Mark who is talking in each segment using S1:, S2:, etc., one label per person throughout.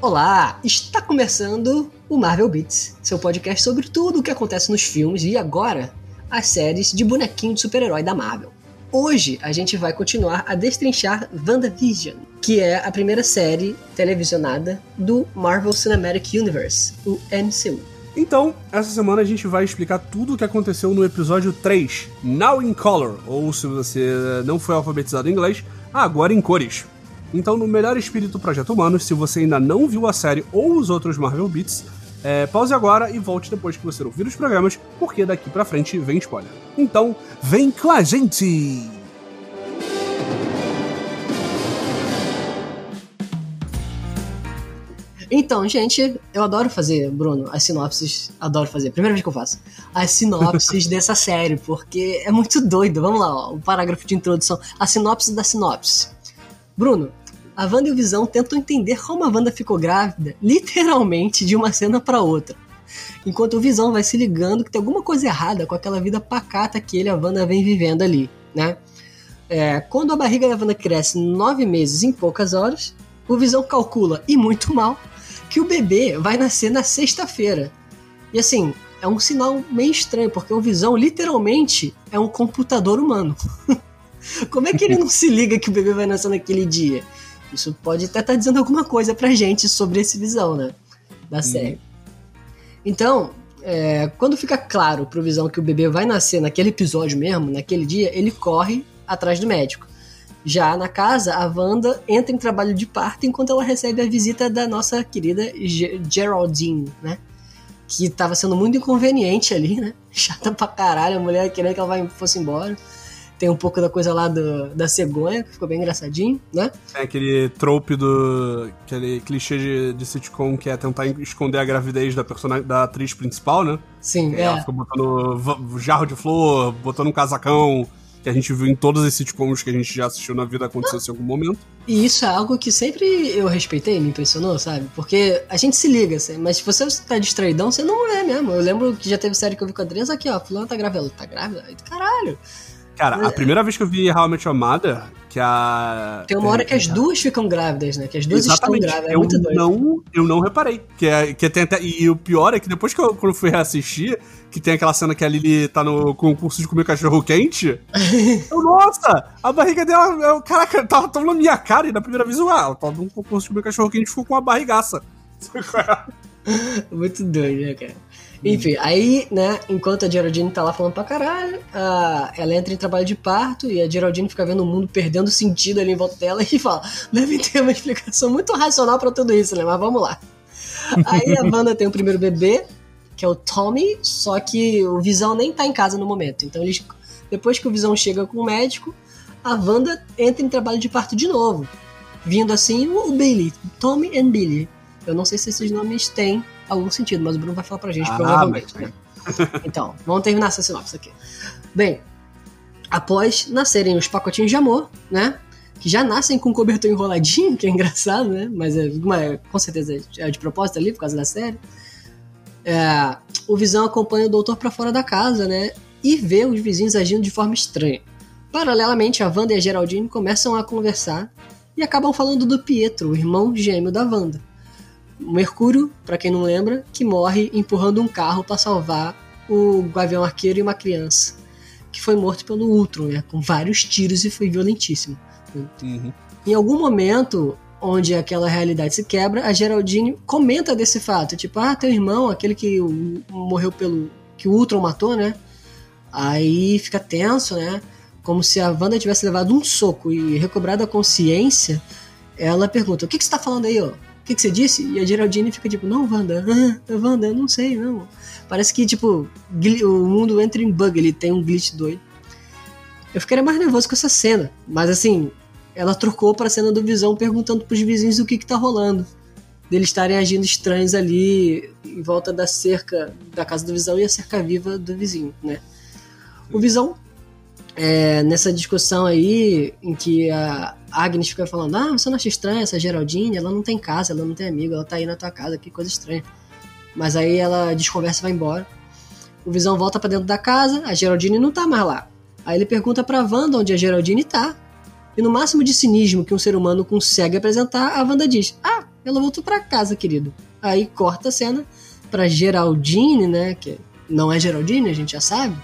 S1: Olá, está começando o Marvel Beats, seu podcast sobre tudo o que acontece nos filmes e agora as séries de bonequinho de super-herói da Marvel. Hoje a gente vai continuar a destrinchar WandaVision, que é a primeira série televisionada do Marvel Cinematic Universe, o MCU.
S2: Então, essa semana a gente vai explicar tudo o que aconteceu no episódio 3, Now in Color, ou se você não foi alfabetizado em inglês, agora em cores. Então, no melhor espírito Projeto Humano, se você ainda não viu a série ou os outros Marvel Beats, é, pause agora e volte depois que você ouvir os programas, porque daqui pra frente vem spoiler. Então, vem com a gente!
S1: Então, gente, eu adoro fazer, Bruno, as sinopses. Adoro fazer, primeira vez que eu faço. As sinopses dessa série, porque é muito doido. Vamos lá, ó, o parágrafo de introdução. A sinopse da sinopse. Bruno, a Wanda e o Visão tentam entender como a Wanda ficou grávida, literalmente, de uma cena para outra. Enquanto o Visão vai se ligando que tem alguma coisa errada com aquela vida pacata que ele e a Wanda vem vivendo ali, né? É, quando a barriga da Wanda cresce nove meses em poucas horas, o Visão calcula, e muito mal, que o bebê vai nascer na sexta-feira. E assim, é um sinal meio estranho, porque o Visão literalmente é um computador humano. Como é que ele não se liga que o bebê vai nascer naquele dia? Isso pode até estar tá dizendo alguma coisa pra gente sobre esse Visão, né? Da série. Uhum. Então, é, quando fica claro pro Visão que o bebê vai nascer naquele episódio mesmo, naquele dia, ele corre atrás do médico. Já na casa, a Wanda entra em trabalho de parto enquanto ela recebe a visita da nossa querida Geraldine, né? Que estava sendo muito inconveniente ali, né? Chata pra caralho, a mulher querendo que ela vai, fosse embora. Tem um pouco da coisa lá do, da cegonha, que ficou bem engraçadinho, né?
S2: É aquele trope do. aquele clichê de, de sitcom que é tentar esconder a gravidez da personagem da atriz principal, né?
S1: Sim,
S2: é. Ela fica botando jarro de flor, botando um casacão que a gente viu em todos esses sitcoms que a gente já assistiu na vida acontecer em algum momento.
S1: E isso é algo que sempre eu respeitei, me impressionou, sabe? Porque a gente se liga, assim, mas se você tá distraidão, você não é mesmo. Eu lembro que já teve série que eu vi com a Adriana aqui, ó, fulano tá grávida, ela tá grávida? Caralho!
S2: Cara, a primeira vez que eu vi Your Mother, que a.
S1: Tem uma hora que as duas ficam grávidas, né? Que as duas Exatamente. estão grávidas. É
S2: eu, muito doido. Não, eu não reparei. Que é, que tem até, e o pior é que depois que eu, quando eu fui reassistir, que tem aquela cena que a Lily tá no concurso de comer cachorro quente. eu, nossa, a barriga dela. Eu, caraca, tava tão na minha cara e na primeira vez eu, ah, ela tava num concurso de comer cachorro quente e ficou com uma barrigaça.
S1: muito doido, né, cara? Enfim, aí, né, enquanto a Geraldine tá lá falando pra caralho, a, ela entra em trabalho de parto e a Geraldine fica vendo o mundo perdendo sentido ali em volta dela e fala: deve ter uma explicação muito racional para tudo isso, né? Mas vamos lá. Aí a Wanda tem o primeiro bebê, que é o Tommy, só que o Visão nem tá em casa no momento. Então eles, depois que o Visão chega com o médico, a Wanda entra em trabalho de parto de novo. Vindo assim o Billy, Tommy and Billy. Eu não sei se esses nomes têm algum sentido, mas o Bruno vai falar pra gente, ah, provavelmente. Né? Então, vamos terminar essa sinopse aqui. Bem, após nascerem os pacotinhos de amor, né? Que já nascem com cobertor enroladinho, que é engraçado, né? Mas é, com certeza é de propósito ali, por causa da série. É, o Visão acompanha o doutor para fora da casa, né? E vê os vizinhos agindo de forma estranha. Paralelamente, a Wanda e a Geraldine começam a conversar e acabam falando do Pietro, o irmão gêmeo da Wanda. Mercúrio, para quem não lembra, que morre empurrando um carro para salvar o Gavião Arqueiro e uma criança, que foi morto pelo Ultron, né, com vários tiros e foi violentíssimo. Uhum. Em algum momento onde aquela realidade se quebra, a Geraldine comenta desse fato, tipo, ah, teu irmão, aquele que morreu pelo que o Ultron matou, né? Aí fica tenso, né? Como se a Wanda tivesse levado um soco e recobrado a consciência, ela pergunta: "O que que você tá falando aí, ó?" que, que você disse? E a Geraldine fica tipo, não, Wanda, ah, Wanda, eu não sei, não. Parece que, tipo, o mundo entra em bug, ele tem um glitch doido. Eu ficaria mais nervoso com essa cena, mas assim, ela trocou pra cena do Visão perguntando pros vizinhos o que que tá rolando. Deles estarem agindo estranhos ali em volta da cerca da casa do Visão e a cerca viva do vizinho, né? O Visão é, nessa discussão aí, em que a Agnes fica falando: Ah, você não acha estranha essa Geraldine? Ela não tem casa, ela não tem amigo, ela tá aí na tua casa, que coisa estranha. Mas aí ela desconversa e vai embora. O Visão volta para dentro da casa, a Geraldine não tá mais lá. Aí ele pergunta pra Wanda onde a Geraldine tá. E no máximo de cinismo que um ser humano consegue apresentar, a Wanda diz: Ah, ela voltou para casa, querido. Aí corta a cena pra Geraldine, né? Que não é Geraldine, a gente já sabe.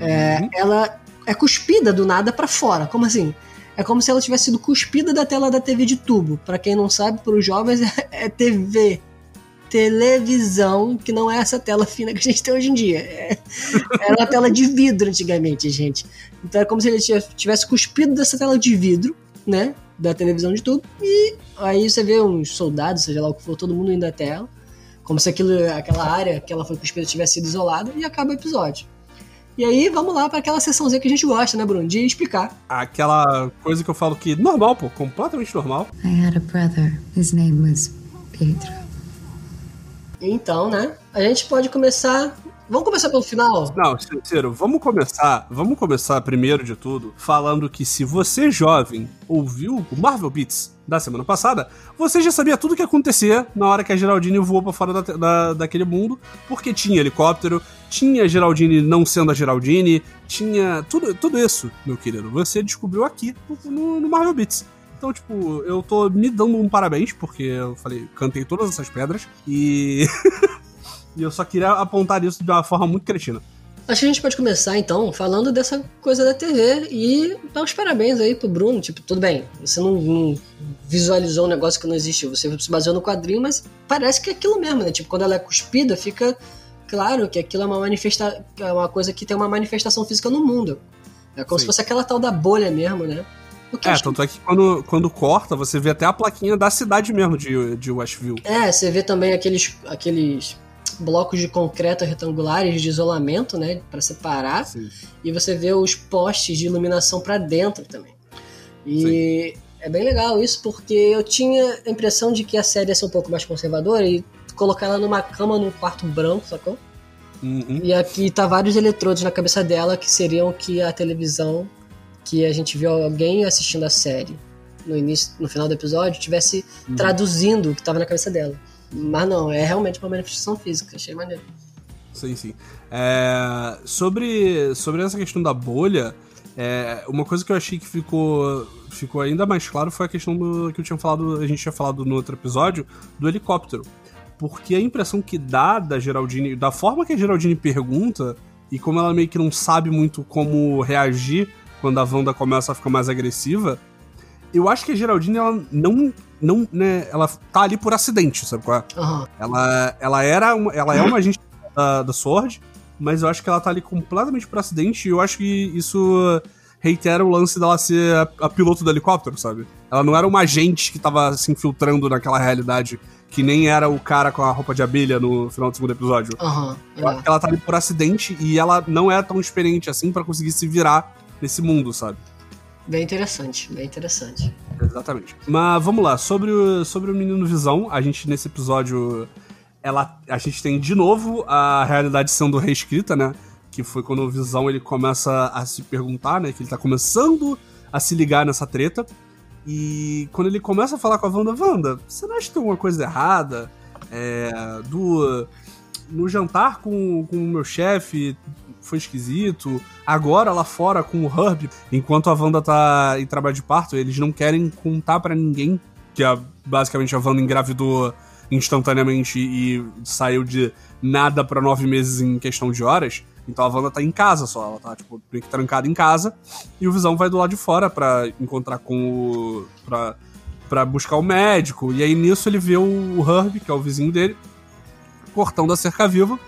S1: É,
S2: Uhum.
S1: ela é cuspida do nada pra fora. Como assim? É como se ela tivesse sido cuspida da tela da TV de tubo. Pra quem não sabe, para os jovens é TV. Televisão, que não é essa tela fina que a gente tem hoje em dia. É- era uma tela de vidro antigamente, gente. Então é como se ele tivesse- tivesse cuspido dessa tela de vidro, né? Da televisão de tubo. E aí você vê uns soldados, seja lá o que for, todo mundo indo até ela. Como se aquilo, aquela área que ela foi cuspida tivesse sido isolada. E acaba o episódio. E aí, vamos lá para aquela sessãozinha que a gente gosta, né, Bruno? De explicar.
S2: Aquela coisa que eu falo que normal, pô, completamente normal.
S3: I had a brother. His name was Pietro.
S1: Então, né? A gente pode começar. Vamos começar pelo final?
S2: Não, sincero, vamos começar, vamos começar primeiro de tudo falando que se você jovem ouviu o Marvel Beats da semana passada, você já sabia tudo o que ia acontecer na hora que a Geraldine voou pra fora da, da- daquele mundo, porque tinha helicóptero, tinha a Geraldine não sendo a Geraldine, tinha tudo, tudo isso, meu querido, você descobriu aqui no, no Marvel Beats. Então, tipo, eu tô me dando um parabéns, porque eu falei, cantei todas essas pedras e. e eu só queria apontar isso de uma forma muito cretina.
S1: Acho que a gente pode começar então falando dessa coisa da TV e dar os parabéns aí pro Bruno. Tipo, tudo bem, você não, não visualizou um negócio que não existiu, você se baseou no quadrinho, mas parece que é aquilo mesmo, né? Tipo, quando ela é cuspida, fica claro que aquilo é uma manifesta é uma coisa que tem uma manifestação física no mundo. É como
S2: Sim.
S1: se fosse aquela tal da bolha mesmo, né? Que eu
S2: É, tanto é que quando, quando corta, você vê até a plaquinha da cidade mesmo de, de Westview.
S1: É, você vê também aqueles, aqueles blocos de concreto retangulares de isolamento, né, Pra separar,
S2: Sim.
S1: e você vê os postes de iluminação pra dentro também. E é bem legal isso porque eu tinha a impressão de que a série ia ser um pouco mais conservadora e colocar ela numa cama num quarto branco, sacou?
S2: Uhum.
S1: E aqui tá vários eletrodos na cabeça dela que seriam que a televisão que a gente viu alguém assistindo a série no início, no final do episódio, tivesse
S2: Uhum.
S1: traduzindo o que tava na cabeça dela. Mas não, é realmente uma manifestação física, achei maneiro.
S2: Sim, sim. É, sobre, sobre essa questão da bolha, é, uma coisa que eu achei que ficou, ficou ainda mais claro foi a questão do que eu tinha falado, a gente tinha falado no outro episódio, do helicóptero. Porque a impressão que dá da Geraldine, da forma que a Geraldine pergunta, e como ela meio que não sabe muito como reagir quando a Wanda começa a ficar mais agressiva, eu acho que a Geraldine, ela não. não né, ela tá ali por acidente, sabe qual é?
S1: Aham.
S2: Ela, ela, era uma, ela é uma agente da, da Sword, mas eu acho que ela tá ali completamente por acidente e eu acho que isso reitera o lance dela ser a, a piloto do helicóptero, sabe? Ela não era uma agente que tava se infiltrando naquela realidade, que nem era o cara com a roupa de abelha no final do segundo episódio. Acho
S1: é.
S2: ela tá ali por acidente e ela não é tão experiente assim pra conseguir se virar nesse mundo, sabe?
S1: Bem interessante, bem interessante.
S2: Exatamente. Mas vamos lá, sobre o, sobre o Menino Visão, a gente nesse episódio. Ela, a gente tem de novo a realidade sendo reescrita, né? Que foi quando o Visão ele começa a se perguntar, né? Que ele tá começando a se ligar nessa treta. E quando ele começa a falar com a Wanda, Wanda, você não acha que tem alguma coisa errada? É, do. No jantar com, com o meu chefe foi esquisito. Agora lá fora com o Herb, enquanto a Wanda tá em trabalho de parto, eles não querem contar pra ninguém que a, basicamente a Wanda engravidou instantaneamente e saiu de nada pra nove meses em questão de horas. Então a Wanda tá em casa só, ela tá, tipo, meio que trancada em casa. E o Visão vai do lado de fora pra encontrar com o. pra, pra buscar o médico. E aí nisso ele vê o, Herb, que é o vizinho dele, cortando a cerca viva.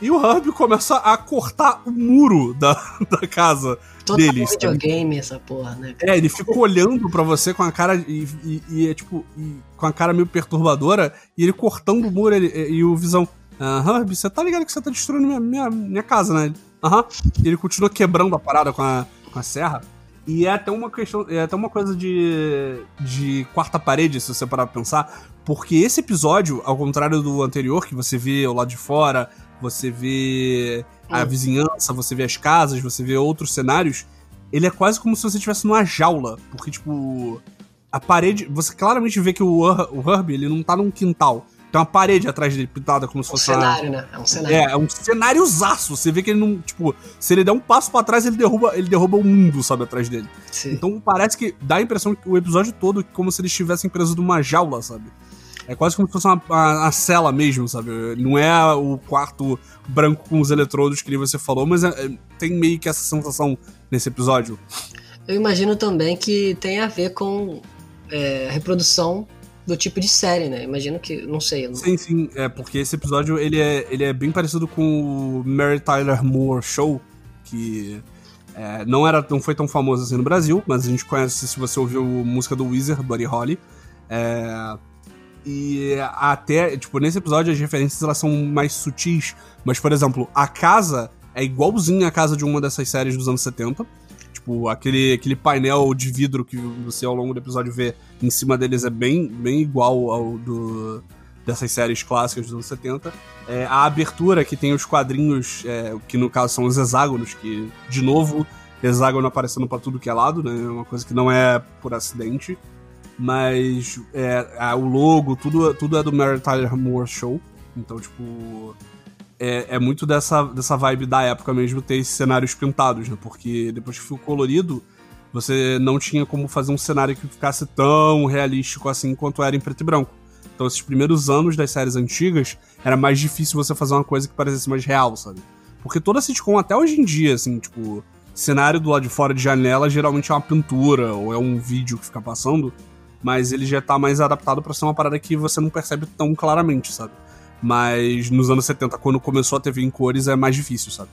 S2: E o Herb começa a cortar o muro da, da casa
S1: Total
S2: deles. sabe?
S1: videogame essa porra, né?
S2: É, ele fica olhando pra você com a cara e, e- e é tipo e- com a cara meio perturbadora e ele cortando o muro ele- e, o Visão. Herb, você tá ligado que você tá destruindo minha, minha, minha casa, né? Aham. E ele continua quebrando a parada com a, com a serra. E é até uma questão, é até uma coisa de, de quarta parede, se você parar pra pensar, porque esse episódio, ao contrário do anterior, que você vê o lado de fora, você vê a
S1: Hum.
S2: vizinhança, você vê as casas, você vê outros cenários, ele é quase como se você estivesse numa jaula, porque, tipo, a parede, você claramente vê que o, Her- o Herbie, ele não tá num quintal, tem uma parede atrás dele pintada como se
S1: Um
S2: fosse
S1: cenário,
S2: uma...
S1: né? É um cenário.
S2: É, é um cenáriozaço. Você vê que ele não. Tipo, se ele der um passo pra trás, ele derruba, ele derruba o mundo, sabe, atrás dele.
S1: Sim.
S2: Então parece que dá a impressão que o episódio todo é como se eles estivessem presos numa jaula, sabe? É quase como se fosse uma, uma- uma cela mesmo, sabe? Não é o quarto branco com os eletrodos que você falou, mas é- é- tem meio que essa sensação nesse episódio.
S1: Eu imagino também que tem a ver com é, reprodução do tipo de série, né? Imagino que. Não sei. não-
S2: Sim, sim, é porque esse episódio ele é, ele é bem parecido com o Mary Tyler Moore Show, que é, não, era, não foi tão famoso assim no Brasil, mas a gente conhece se você ouviu música do Weezer, Buddy Holly. É, e até, tipo, nesse episódio as referências elas são mais sutis, mas, por exemplo, a casa é igualzinha à casa de uma dessas séries dos anos 70. Tipo, aquele, aquele painel de vidro que você ao longo do episódio vê em cima deles é bem, bem igual ao do, dessas séries clássicas dos anos 70. É, a abertura que tem os quadrinhos, é, que no caso são os hexágonos, que, de novo, hexágono aparecendo pra tudo que é lado, né? É uma coisa que não é por acidente. Mas é, a- o logo, tudo, tudo é do Mary Tyler Moore Show. Então, tipo. É, é muito dessa, dessa vibe da época mesmo ter esses cenários pintados, né? Porque depois que ficou colorido, você não tinha como fazer um cenário que ficasse tão realístico assim quanto era em preto e branco. Então, esses primeiros anos das séries antigas, era mais difícil você fazer uma coisa que parecesse mais real, sabe? Porque toda sitcom, até hoje em dia, assim, tipo, cenário do lado de fora de janela geralmente é uma pintura ou é um vídeo que fica passando, mas ele já tá mais adaptado pra ser uma parada que você não percebe tão claramente, sabe? Mas nos anos 70, quando começou a TV em cores, é mais difícil, sabe?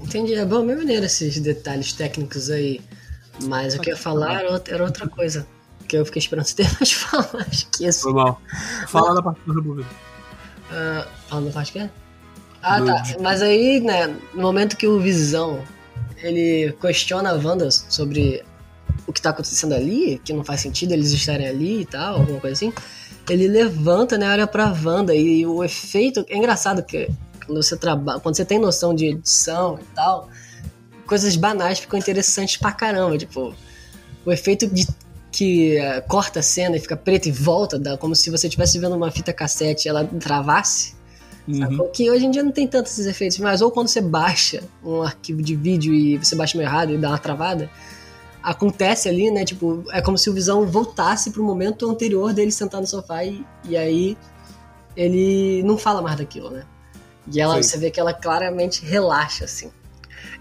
S1: Entendi. É bom, bem maneiro esses detalhes técnicos aí. Mas o que eu ia falar era outra- coisa. Que eu fiquei esperando você ter mais falar. Esqueço.
S2: Foi mal. Fala da parte do Revolver.
S1: Ah, falando da parte que é? Ah, tá. Mas aí, né, no momento que o Visão ele questiona a Wanda sobre o que tá acontecendo ali, que não faz sentido eles estarem ali e tal, alguma coisa assim, ele levanta, né, olha pra Wanda e o efeito. É engraçado que quando você trabalha. Quando você tem noção de edição e tal, coisas banais ficam interessantes pra caramba. Tipo, o efeito de que eh, corta a cena e fica preta e volta, dá como se você estivesse vendo uma fita cassete e ela travasse.
S2: Uhum.
S1: Que hoje em dia não tem tantos esses efeitos, mas ou quando você baixa um arquivo de vídeo e você baixa meio errado e dá uma travada, acontece ali, né? Tipo, é como se o Visão voltasse pro momento anterior dele sentar no sofá e, e aí ele não fala mais daquilo, né? E ela,
S2: Sim.
S1: você vê que ela claramente relaxa, assim.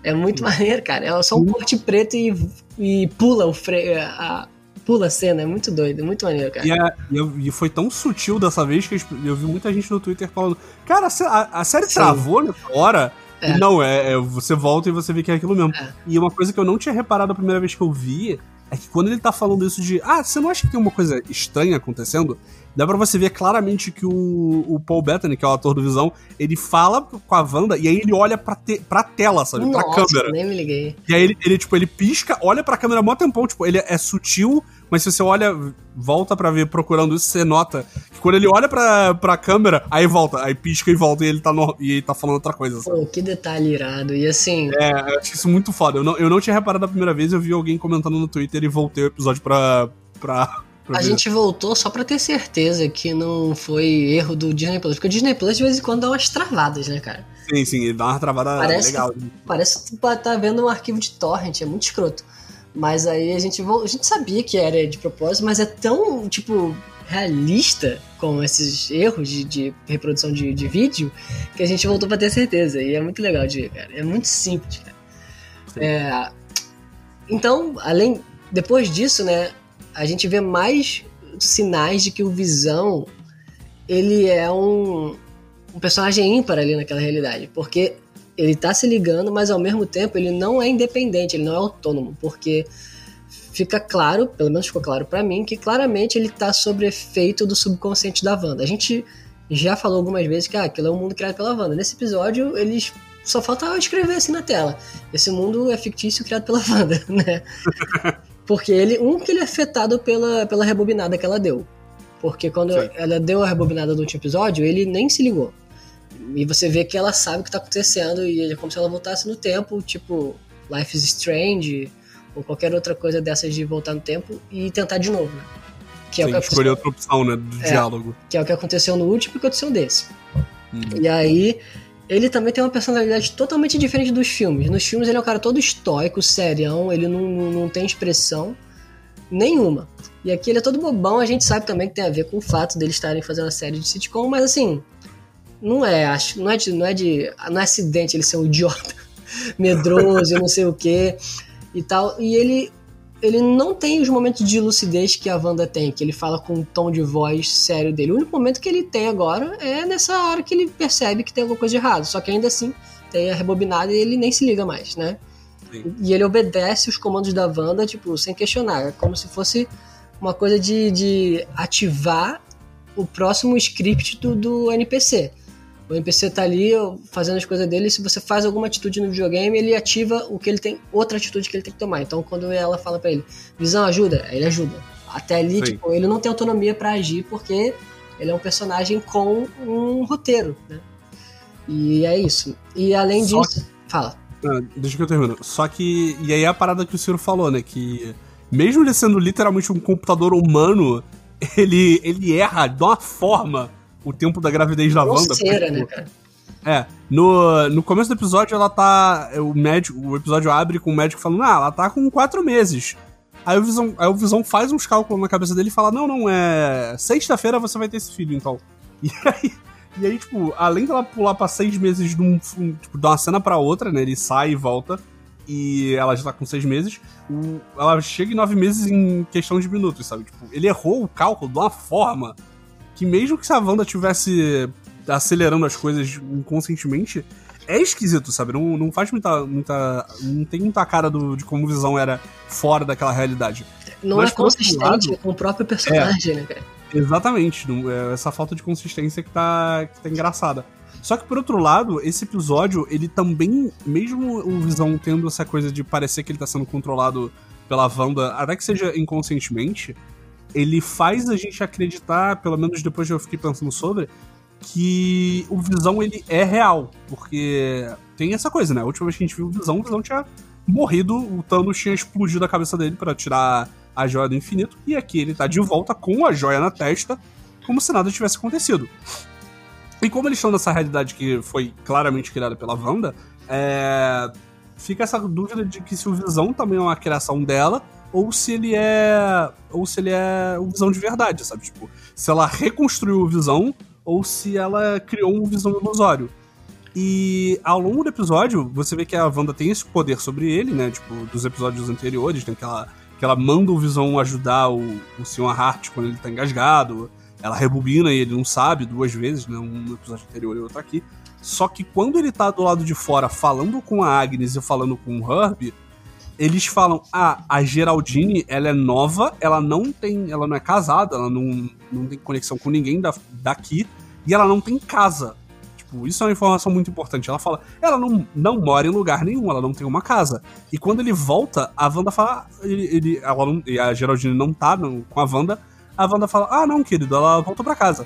S1: É muito maneiro, cara. É só um corte preto e, e pula o freio. A, pula a cena, é muito doido, é muito maneiro, cara.
S2: E, é- e foi tão sutil dessa vez que eu vi muita gente no Twitter falando: Cara, a- a série
S1: Sim.
S2: travou nessa hora?
S1: É.
S2: Não, é, é, você volta e você vê que é aquilo mesmo.
S1: É.
S2: E uma coisa que eu não tinha reparado a primeira vez que eu vi é que quando ele tá falando isso de ah, você não acha que tem uma coisa estranha acontecendo? Dá pra você ver claramente que o, o Paul Bettany, que é o ator do Visão, ele fala com a Wanda e aí ele olha pra, te, pra tela, sabe? pra
S1: Nossa,
S2: câmera.
S1: nem me liguei.
S2: E aí ele, ele, tipo, ele pisca, olha pra câmera mó tempão, tipo, ele é sutil, mas se você olha, volta pra ver procurando isso, você nota que quando ele olha pra, pra câmera, aí volta, aí pisca e volta e ele tá, no, e ele tá falando outra coisa, sabe?
S1: Pô, que detalhe irado. E assim,
S2: É, eu acho isso muito foda. Eu não, eu não tinha reparado a primeira vez, eu vi alguém comentando no Twitter e voltei o episódio pra. pra,
S1: a gente voltou só pra ter certeza que não foi erro do Disney Plus. Porque o Disney Plus de vez em quando dá umas travadas, né, cara?
S2: Sim, sim, ele dá uma travada
S1: Parece
S2: legal.
S1: Parece que tu tá vendo um arquivo de torrent, é muito escroto. Mas aí a gente, a gente sabia que era de propósito, mas é tão, tipo, realista com esses erros de, de reprodução de, de vídeo que a gente voltou pra ter certeza. E é muito legal de ver, cara. É muito simples, cara. É, então, além. Depois disso, né, a gente vê mais sinais de que o Visão ele é um, um personagem ímpar ali naquela realidade. Porque ele tá se ligando, mas ao mesmo tempo ele não é independente, ele não é autônomo, porque fica claro, pelo menos ficou claro pra mim, que claramente ele tá sob efeito do subconsciente da Wanda. A gente já falou algumas vezes que ah, aquilo é um mundo criado pela Wanda. Nesse episódio, eles só falta escrever assim na tela. Esse mundo é fictício criado pela Wanda, né? Porque ele, um que ele é afetado pela, pela rebobinada que ela deu. Porque quando
S2: Sim.
S1: ela deu a rebobinada do último episódio, ele nem se ligou. E você vê que ela sabe o que tá acontecendo e é como se ela voltasse no tempo, tipo Life is Strange ou qualquer outra coisa dessas de voltar no tempo e tentar de novo, né? Que é
S2: Sim,
S1: o que
S2: escolher outra opção, né? Do
S1: É.
S2: diálogo.
S1: que é o que aconteceu no último e o que aconteceu nesse.
S2: Uhum.
S1: E aí, ele também tem uma personalidade totalmente diferente dos filmes. Nos filmes ele é um cara todo estoico, serião, ele não, não, não tem expressão nenhuma. E aqui ele é todo bobão, a gente sabe também que tem a ver com o fato dele estarem fazendo a série de sitcom, mas assim, não é, acho, não é de, não é de, não é acidente ele ser um idiota, medroso não sei o que e tal. E ele ele não tem os momentos de lucidez que a Wanda tem, que ele fala com um tom de voz sério dele. O único momento que ele tem agora é nessa hora que ele percebe que tem alguma coisa de errado. Só que ainda assim tem a rebobinada e ele nem se liga mais, né?
S2: Sim.
S1: E ele obedece os comandos da Wanda, tipo, sem questionar. É como se fosse uma coisa de, de ativar o próximo script do, do NPC. O NPC tá ali fazendo as coisas dele, e se você faz alguma atitude no videogame, ele ativa o que ele tem, outra atitude que ele tem que tomar. Então, quando ela fala pra ele, Visão, ajuda, ele ajuda. Até ali,
S2: Sim.
S1: tipo, ele não tem autonomia pra agir porque ele é um personagem com um roteiro, né? E é isso. E além
S2: Só
S1: disso, fala.
S2: Ah, deixa que eu termino. Só que. E aí é a parada que o Ciro falou, né? Que mesmo ele sendo literalmente um computador humano, ele, ele erra de uma forma o tempo da gravidez da Wanda. Porque,
S1: né,
S2: tipo,
S1: cara?
S2: É, no, no começo do episódio ela tá. O médico, o episódio abre com o médico falando, ah, ela tá com quatro meses. Aí o Visão, aí o Visão faz uns cálculos na cabeça dele e fala, não, não, é. Sexta-feira você vai ter esse filho, então. E aí, e aí, tipo, além dela pular pra seis meses de, um, tipo, de uma cena pra outra, né? Ele sai e volta. E ela já tá com seis meses. o- ela chega em nove meses em questão de minutos, sabe? Tipo, ele errou o cálculo de uma forma que mesmo que se a Wanda tivesse acelerando as coisas inconscientemente, é esquisito, sabe? Não, não faz muita, muita. Não tem muita cara do, de como visão era fora daquela realidade.
S1: Não
S2: Mas,
S1: é consistente
S2: lado-
S1: com o próprio personagem, né, cara?
S2: Exatamente, não- é essa falta de consistência que tá, que tá engraçada. Só que por outro lado, esse episódio, ele também, mesmo o Visão tendo essa coisa de parecer que ele tá sendo controlado pela Wanda, até que seja inconscientemente, ele faz a gente acreditar, pelo menos depois que eu fiquei pensando sobre, que o Visão ele é real, porque tem essa coisa, né? A última vez que a gente viu o Visão, o Visão tinha morrido, o Thanos tinha explodido a cabeça dele pra tirar a joia do infinito, e aqui ele tá de volta com a joia na testa, como se nada tivesse acontecido. E como eles estão nessa realidade que foi claramente criada pela Wanda, é, fica essa dúvida de que se o Visão também é uma criação dela, ou se ele é. Ou se ele é o Visão de verdade, sabe? Tipo, se ela reconstruiu o Visão, ou se ela criou um Visão ilusório. E ao longo do episódio, você vê que a Wanda tem esse poder sobre ele, né? Tipo, dos episódios anteriores, né? Que ela, que ela manda o Visão ajudar o, o Sr. Hart quando ele tá engasgado. Ela rebobina e ele não sabe duas vezes, né? Um episódio anterior e outro aqui. Só que quando ele tá do lado de fora falando com a Agnes e falando com o Herb, eles falam: Ah, a Geraldine, ela é nova, ela não tem. Ela não é casada, ela não, não tem conexão com ninguém da, daqui, e ela não tem casa. Tipo, isso é uma informação muito importante. Ela fala, ela não, não mora em lugar nenhum, ela não tem uma casa. E quando ele volta, a Wanda fala, ele, ele, ela não- e a Geraldine não tá não, com a Wanda, a Wanda fala, ah, não, querido, ela voltou pra casa.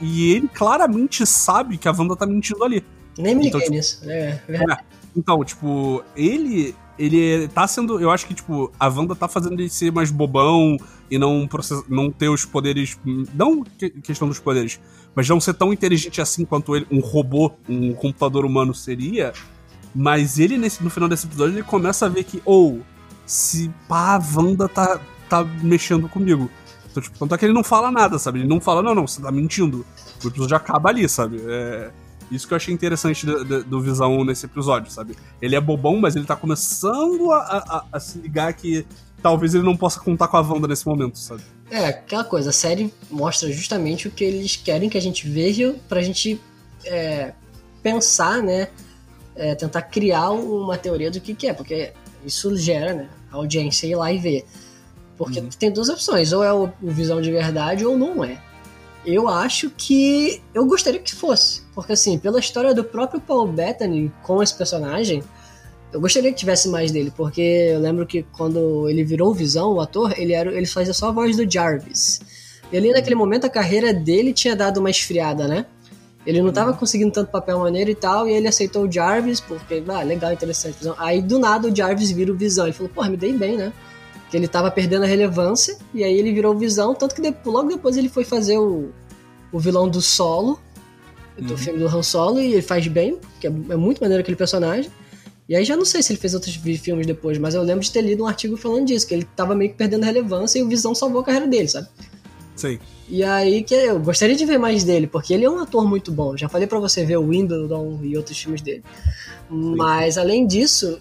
S2: E ele claramente sabe que a Wanda tá mentindo ali.
S1: Nem me
S2: Então,
S1: liguei
S2: tipo,
S1: nisso. É, verdade.
S2: Então, tipo, ele. Ele tá sendo. Eu acho que, tipo, a Wanda tá fazendo ele ser mais bobão e não, process, não ter os poderes. Não que- questão dos poderes, mas não ser tão inteligente assim quanto ele, um robô, um computador humano seria. Mas ele, nesse, no final desse episódio, ele começa a ver que, ou, se pá, a Wanda tá, tá mexendo comigo. Então, tipo, tanto é que ele não fala nada, sabe? Ele não fala, não, não, você tá mentindo. O episódio acaba ali, sabe? É. Isso que eu achei interessante do, do- do Visão nesse episódio, sabe? Ele é bobão, mas ele tá começando a, a- a se ligar que talvez ele não possa contar com a Wanda nesse momento, sabe?
S1: É, aquela coisa, a série mostra justamente o que eles querem que a gente veja pra gente é, pensar, né? É, tentar criar uma teoria do que, que é, porque isso gera, né? A audiência ir lá e ver. Porque
S2: Uhum.
S1: tem duas opções, ou é o, o visão de verdade ou não é. Eu acho que eu gostaria que fosse, porque assim, pela história do próprio Paul Bettany com esse personagem, eu gostaria que tivesse mais dele, porque eu lembro que quando ele virou Visão, o ator, ele, era, ele fazia só a voz do Jarvis. E ali naquele momento a carreira dele tinha dado uma esfriada, né? Ele não tava conseguindo tanto papel maneiro e tal, e ele aceitou o Jarvis, porque, ah, legal, interessante. Aí do nada o Jarvis vira o Visão. Ele falou, porra, me dei bem, né? Que ele tava perdendo a relevância, e aí ele virou visão, tanto que depois, logo depois ele foi fazer o, o vilão do solo, do
S2: Uhum.
S1: filme do Han Solo, e ele faz bem, porque é, é muito maneiro aquele personagem. E aí já não sei se ele fez outros filmes depois, mas eu lembro de ter lido um artigo falando disso, que ele tava meio que perdendo a relevância e o Visão salvou a carreira dele, sabe?
S2: Sei.
S1: E aí que eu gostaria de ver mais dele, porque ele é um ator muito bom. Já falei pra você ver o Wimbledon e outros filmes dele. Mas além disso,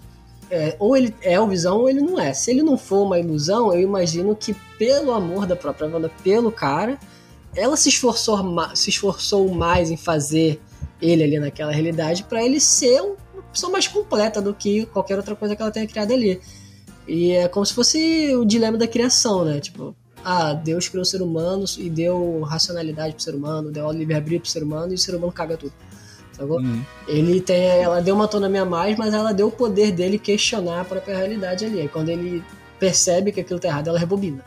S1: é, ou ele é o Visão ou ele não é. Se ele não for uma ilusão, eu imagino que pelo amor da própria Wanda, pelo cara, ela se esforçou, se esforçou mais em fazer ele ali naquela realidade pra ele ser um- uma pessoa mais completa do que qualquer outra coisa que ela tenha criado ali. E é como se fosse o dilema da criação, né? Tipo, ah, Deus criou o ser humano e deu racionalidade pro ser humano, deu livre-arbítrio pro ser humano e o ser humano caga tudo. Sacou?
S2: Uhum.
S1: Ele tem. Ela deu uma autonomia a mais, mas ela deu o poder dele questionar a própria realidade ali. Aí quando ele percebe que aquilo tá errado, ela rebobina.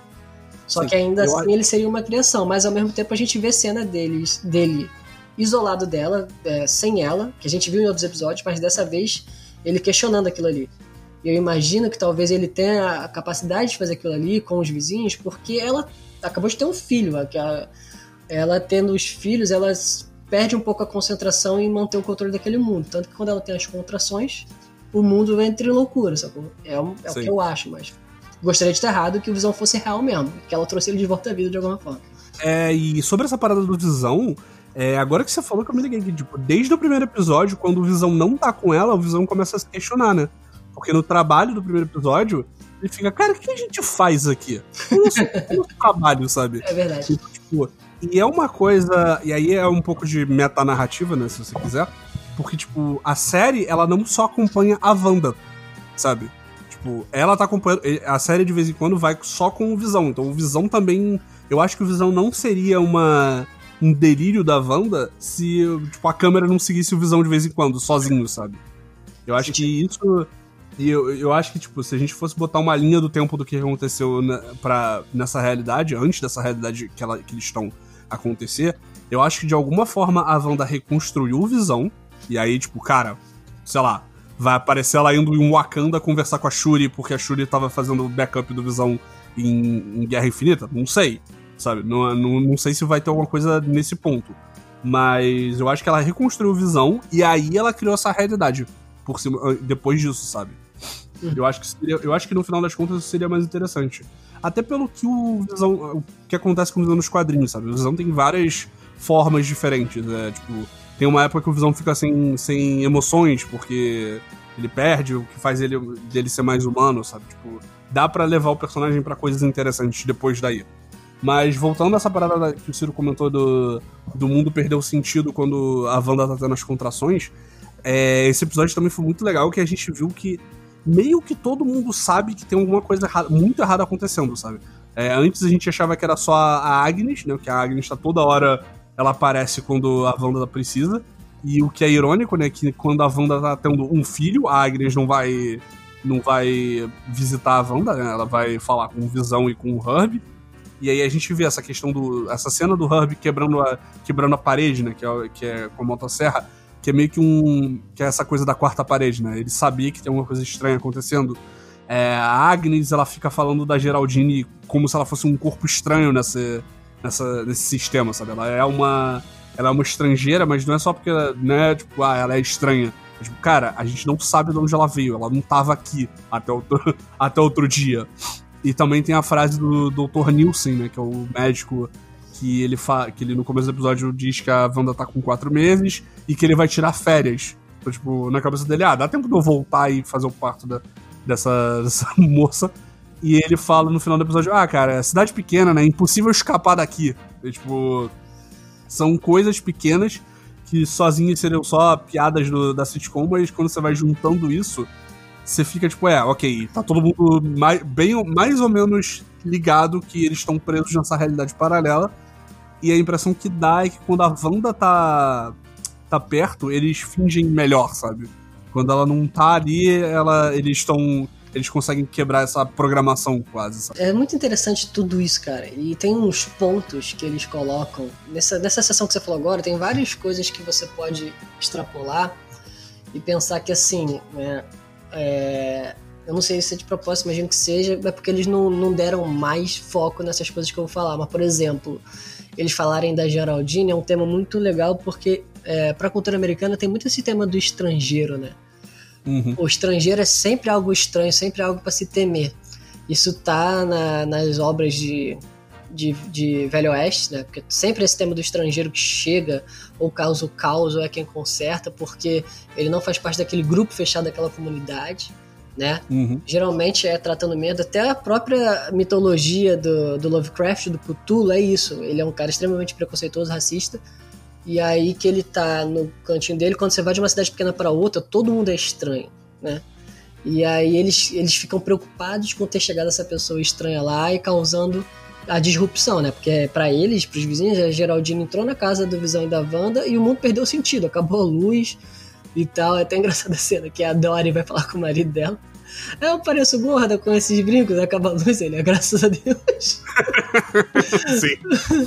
S1: Só
S2: Sim,
S1: que ainda assim ele seria uma criação, mas ao mesmo tempo a gente vê cena deles, dele isolado dela, é, sem ela, que a gente viu em outros episódios, mas dessa vez ele questionando aquilo ali. E eu imagino que talvez ele tenha a capacidade de fazer aquilo ali com os vizinhos, porque ela acabou de ter um filho. a- que a- Ela tendo os filhos, ela perde um pouco a concentração em manter o controle daquele mundo. Tanto que quando ela tem as contrações, o mundo entra em loucura, sacou? É, um- é o que eu acho, mas gostaria de estar errado que o Visão fosse real mesmo, que ela trouxe ele de volta à vida de alguma forma.
S2: É, e sobre essa parada do Visão, é, agora que você falou que eu me liguei que, tipo, desde o primeiro episódio, quando o Visão não tá com ela, o Visão começa a se questionar, né? Porque no trabalho do primeiro episódio, ele fica, cara, o que a gente faz aqui? Qual é o nosso, trabalho, sabe?
S1: É verdade.
S2: Tipo, e é uma coisa. E aí é um pouco de metanarrativa, né? Se você quiser. Porque, tipo, a série, ela não só acompanha a Wanda, sabe? Tipo, ela tá acompanhando. A série de vez em quando vai só com o Visão. Então o Visão também. Eu acho que o Visão não seria uma. Um delírio da Wanda se tipo, a câmera não seguisse o Visão de vez em quando, sozinho, sabe? Eu acho que isso. E eu, eu acho que, tipo, se a gente fosse botar uma linha do tempo do que aconteceu na, pra, nessa realidade, antes dessa realidade que, ela, que eles estão acontecer, eu acho que de alguma forma a Wanda reconstruiu o Visão. E aí, tipo, cara, sei lá, vai aparecer ela indo em Wakanda conversar com a Shuri, porque a Shuri tava fazendo o backup do Visão em, em Guerra Infinita? Não sei, sabe? Não, não, não sei se vai ter alguma coisa nesse ponto. Mas eu acho que ela reconstruiu o Visão e aí ela criou essa realidade por cima, depois disso, sabe? Eu acho que seria, eu acho que no final das contas seria mais interessante. Até pelo que o Visão, o que acontece com o Visão nos quadrinhos, sabe? O Visão tem várias formas diferentes, né? Tipo, tem uma época que o Visão fica sem, sem emoções porque ele perde, o que faz ele dele ser mais humano, sabe? Tipo, dá pra levar o personagem pra coisas interessantes depois daí. Mas voltando a essa parada da- que o Ciro comentou do, do mundo perder o sentido quando a Wanda tá tendo as contrações, é, esse episódio também foi muito legal que a gente viu que meio que todo mundo sabe que tem alguma coisa errada, muito errada acontecendo, sabe? É, antes a gente achava que era só a Agnes, né? Que a Agnes tá toda hora, ela aparece quando a Wanda precisa. E o que é irônico, né? Que quando a Wanda tá tendo um filho, a Agnes não vai não vai visitar a Wanda, né? Ela vai falar com o Visão e com o Herb. E aí a gente vê essa questão do. essa cena do Herb quebrando a, quebrando a parede, né? Que é, que é com a motosserra, que é meio que um. que é essa coisa da quarta parede, né? Ele sabia que tem alguma coisa estranha acontecendo. É, a Agnes, ela fica falando da Geraldine como se ela fosse um corpo estranho nessa, nessa, nesse sistema, sabe? Ela é uma. Ela é uma estrangeira, mas não é só porque ela, não é tipo, ah, ela é estranha. É tipo, cara, a gente não sabe de onde ela veio, ela não tava aqui até outro, até outro dia. E também tem a frase do Dr. Nielsen, né, que é o médico que ele, fa que ele no começo do episódio diz que a Wanda tá com quatro meses e que ele vai tirar férias. Então, tipo, na cabeça dele, ah, dá tempo de eu voltar e fazer o parto da, dessa, dessa moça. E ele fala no final do episódio, ah, cara, é cidade pequena, né? Impossível escapar daqui. E, tipo, são coisas pequenas que sozinhas seriam só piadas do, da sitcom, mas quando você vai juntando isso, você fica tipo, é, ok, tá todo mundo mais, bem, mais ou menos ligado que eles estão presos nessa realidade paralela. E a impressão que dá é que quando a Wanda tá, tá perto, eles fingem melhor, sabe? Quando ela não tá ali, ela, eles estão. Eles conseguem quebrar essa programação quase, sabe?
S1: É muito interessante tudo isso, cara. E tem uns pontos que eles colocam. Nessa, nessa sessão que você falou agora, tem várias coisas que você pode extrapolar e pensar que, assim, né, é, Eu não sei se é de propósito, imagino que seja, é porque eles não, não deram mais foco nessas coisas que eu vou falar. Mas, por exemplo, eles falarem da Geraldine é um tema muito legal porque é, para a cultura americana tem muito esse tema do estrangeiro, né?
S2: Uhum.
S1: O estrangeiro é sempre algo estranho, sempre algo para se temer. Isso tá na, nas obras de, de, de, Velho Oeste, né? Porque sempre esse tema do estrangeiro que chega ou causa o caos ou é quem conserta, porque ele não faz parte daquele grupo fechado daquela comunidade, né?
S2: Uhum.
S1: Geralmente é tratando medo, até a própria mitologia do, do Lovecraft, do Cthulhu, é isso. Ele é um cara extremamente preconceituoso, racista, e aí que ele tá no cantinho dele, quando você vai de uma cidade pequena para outra, todo mundo é estranho, né? E aí eles, eles ficam preocupados com ter chegado essa pessoa estranha lá e causando a disrupção, né? Porque para eles, pros vizinhos, a Geraldine entrou na casa do Visão e da Wanda e o mundo perdeu sentido, acabou a luz e tal. É até engraçada a cena que a Dory vai falar com o marido dela. Eu pareço gorda com esses brincos, acaba a luz, ele é graças a Deus.
S2: Sim.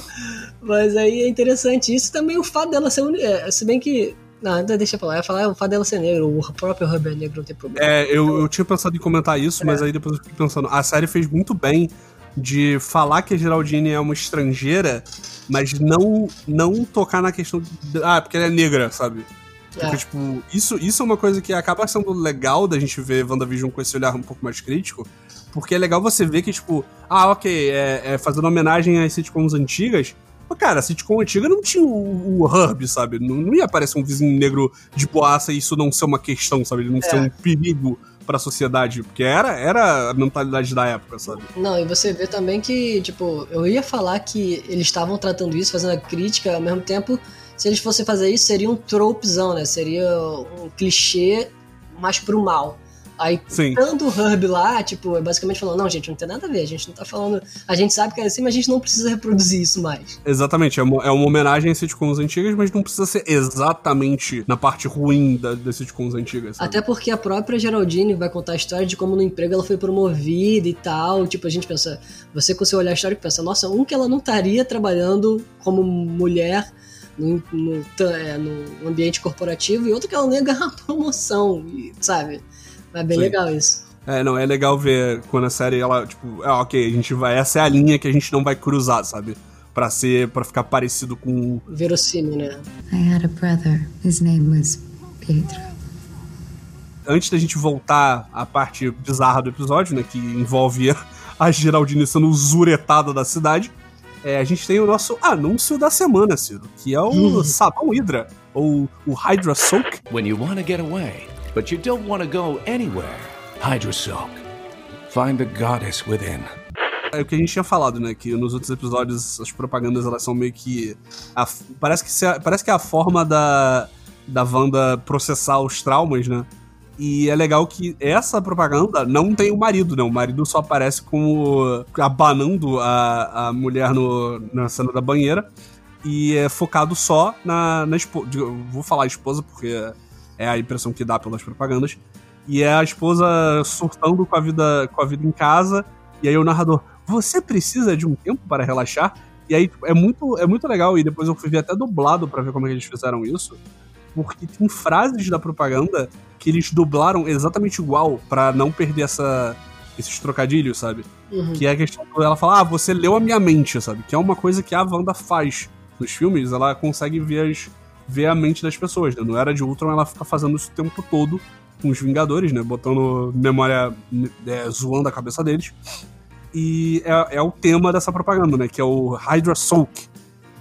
S1: Mas aí é interessante isso também o fato dela ser é, se bem que não, deixa eu falar. Eu ia falar o fato dela ser negro, o próprio Hub é negro, não tem problema.
S2: É, eu, eu tinha pensado em comentar isso, é. mas aí depois eu fiquei pensando. A série fez muito bem de falar que a Geraldine é uma estrangeira, mas não não tocar na questão de, ah, porque ela é negra, sabe? Porque, é. tipo, isso, isso é uma coisa que acaba sendo legal da gente ver WandaVision com esse olhar um pouco mais crítico, porque é legal você ver que, tipo, ah, ok, é, é fazendo homenagem às sitcoms antigas, mas, cara, a sitcom antiga não tinha o, o Herb, sabe? Não, não, ia aparecer um vizinho negro de boaça e isso não ser uma questão, sabe? Ele não é. ser um perigo para a sociedade, porque era, era a mentalidade da época, sabe?
S1: Não, e você vê também que, tipo, eu ia falar que eles estavam tratando isso, fazendo a crítica, ao mesmo tempo, se eles fossem fazer isso, seria um tropezão, né? Seria um clichê mais pro mal. Aí,
S2: Sim.
S1: tanto o Herb lá, tipo, é basicamente falando, não, gente, não tem nada a ver, a gente não tá falando. A gente sabe que é assim, mas a gente não precisa reproduzir isso mais.
S2: Exatamente, é uma, é uma homenagem às sitcoms antigas, mas não precisa ser exatamente na parte ruim da, das sitcoms antigas. Sabe?
S1: Até porque a própria Geraldine vai contar a história de como no emprego ela foi promovida e tal. Tipo, a gente pensa, você com seu olhar histórico pensa, nossa, um que ela não estaria trabalhando como mulher no, no, é, no, ambiente corporativo e outro que ela ia ganhar promoção, sabe? É bem Sim. legal isso.
S2: É, não, é legal ver quando a série, ela, tipo, é, ok, a gente vai, essa é a linha que a gente não vai cruzar, sabe? Pra ser, pra ficar parecido com...
S1: Verossímil, né?
S3: I had a brother, his name was Pietro.
S2: Antes da gente voltar à parte bizarra do episódio, né, que envolve a Geraldine sendo zuretada da cidade, é, a gente tem o nosso anúncio da semana, Ciro, que é o uhum. sabão Hydra, ou o Hydra Soak.
S4: When you wanna get away, but you don't wanna go anywhere, Hydra Soak. Find the goddess within.
S2: É o que a gente tinha falado, né? Que nos outros episódios as propagandas elas são meio que. A, parece, que se, parece que é a forma da, da Wanda processar os traumas, né? E é legal que essa propaganda não tem o marido, né? O marido só aparece como abanando a, a mulher no, na cena da banheira. E é focado só na, na esposa. Vou falar esposa porque é a impressão que dá pelas propagandas. E é a esposa surtando com a vida, com a vida em casa. E aí o narrador, você precisa de um tempo para relaxar? E aí é muito, é muito legal. E depois eu fui ver até dublado para ver como é que eles fizeram isso porque tem frases da propaganda que eles dublaram exatamente igual para não perder essa, esses trocadilhos, sabe?
S1: Uhum.
S2: Que é a questão ela fala, ah, você leu a minha mente, sabe? Que é uma coisa que a Wanda faz nos filmes, ela consegue ver, as, ver a mente das pessoas, né? Era de Ultron ela fica fazendo isso o tempo todo com os Vingadores, né? Botando memória, é, zoando a cabeça deles. E é, é o tema dessa propaganda, né? Que é o Hydra Soak,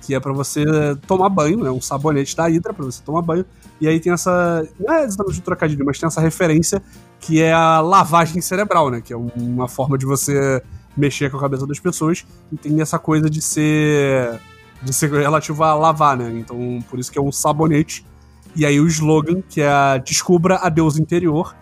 S2: que é para você tomar banho, né? Um sabonete da Hydra para você tomar banho. E aí tem essa. Não é exatamente um trocadilho, mas tem essa referência que é a lavagem cerebral, né? Que é uma forma de você mexer com a cabeça das pessoas. E tem essa coisa de ser. De ser relativo a lavar, né? Então, por isso que é um sabonete. E aí o slogan, que é a Descubra a Deus Interior,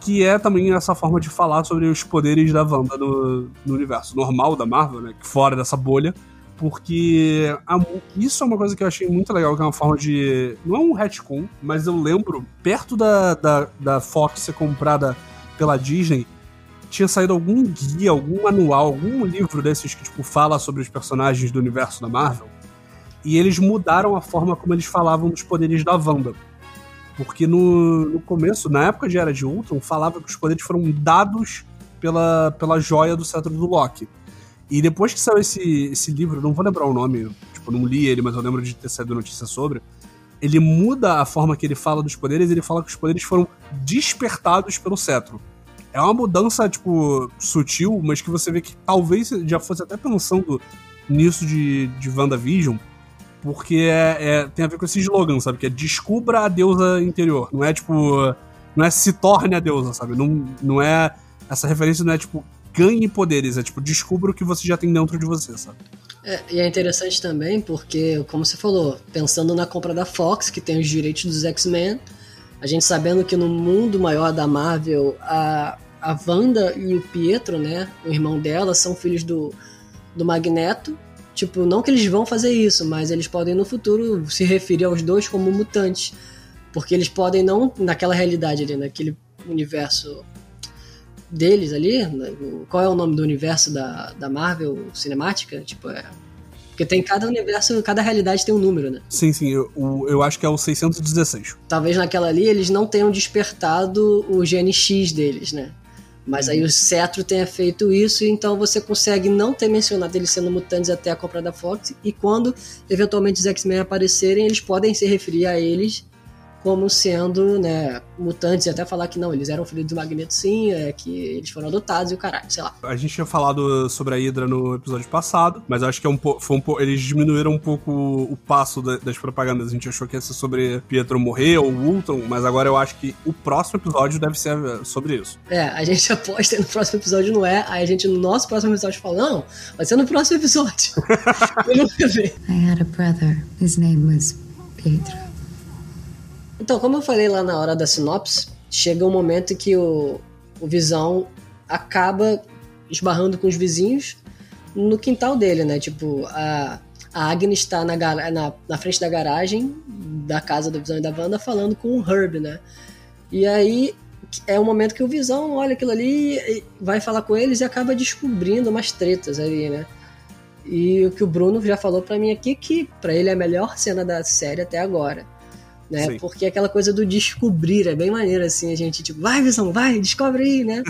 S2: que é também essa forma de falar sobre os poderes da Wanda no, no universo normal da Marvel, né? Fora dessa bolha porque a, isso é uma coisa que eu achei muito legal, que é uma forma de. Não é um retcon, mas eu lembro, perto da, da, da Fox ser comprada pela Disney, tinha saído algum guia, algum manual, algum livro desses que, tipo, fala sobre os personagens do universo da Marvel. E eles mudaram a forma como eles falavam dos poderes da Wanda. Porque no, no começo, na época de Era de Ultron, falava que os poderes foram dados pela, pela joia do cetro do Loki. E depois que saiu esse, esse livro, não vou lembrar o nome, tipo, não li ele, mas eu lembro de ter saído notícia sobre. Ele muda a forma que ele fala dos poderes, ele fala que os poderes foram despertados pelo cetro. É uma mudança, tipo, sutil, mas que você vê que talvez já fosse até pensando nisso de, de WandaVision, porque é, é, tem a ver com esse slogan, sabe? Que é descubra a deusa interior. Não é tipo. Não é se torne a deusa, sabe? Não, não é. Essa referência não é tipo ganhe poderes, é tipo descubra o que você já tem dentro de você, sabe?
S1: É, e é interessante também porque, como você falou, pensando na compra da Fox, que tem os direitos dos X-Men, a gente sabendo que no mundo maior da Marvel, a, a Wanda e o Pietro, né, o irmão dela, são filhos do, do Magneto. Tipo, não que eles vão fazer isso, mas eles podem no futuro se referir aos dois como mutantes. Porque eles podem não, naquela realidade ali, naquele universo deles ali, qual é o nome do universo da, da Marvel cinemática? Tipo, é porque tem cada universo, cada realidade tem um número, né?
S2: Sim, sim. Eu, eu acho que é o 616.
S1: Talvez naquela ali eles não tenham despertado o gene X deles, né? Mas aí o Cetro tenha feito isso, então você consegue não ter mencionado eles sendo mutantes até a compra da Fox. E quando eventualmente os X-Men aparecerem, eles podem se referir a eles como sendo, né, mutantes e até falar que não, eles eram filhos do Magneto sim, é que eles foram adotados e o caralho, sei lá.
S2: A gente tinha falado sobre a Hydra no episódio passado, mas acho que é um foi um eles diminuíram um pouco o passo das propagandas. A gente achou que ia ser sobre Pietro morrer ou Ultron, mas agora eu acho que o próximo episódio deve ser sobre isso.
S1: É, a gente aposta e no próximo episódio não é, aí a gente no nosso próximo episódio fala, não, vai ser no próximo episódio.
S3: I had a brother. His name was Pedro.
S1: Então, como eu falei lá na hora da sinopse, chega um momento que o, o Visão acaba esbarrando com os vizinhos no quintal dele, né? Tipo, a, a Agnes está na, na, na, frente da garagem da casa do Visão e da Wanda falando com o Herb, né? E aí é o momento que o Visão olha aquilo ali, vai falar com eles e acaba descobrindo umas tretas ali, né? E o que o Bruno já falou para mim aqui, que para ele é a melhor cena da série até agora né? Sim. Porque aquela coisa do descobrir é bem maneiro, assim, a gente, tipo, vai, Visão, vai, descobre aí, né?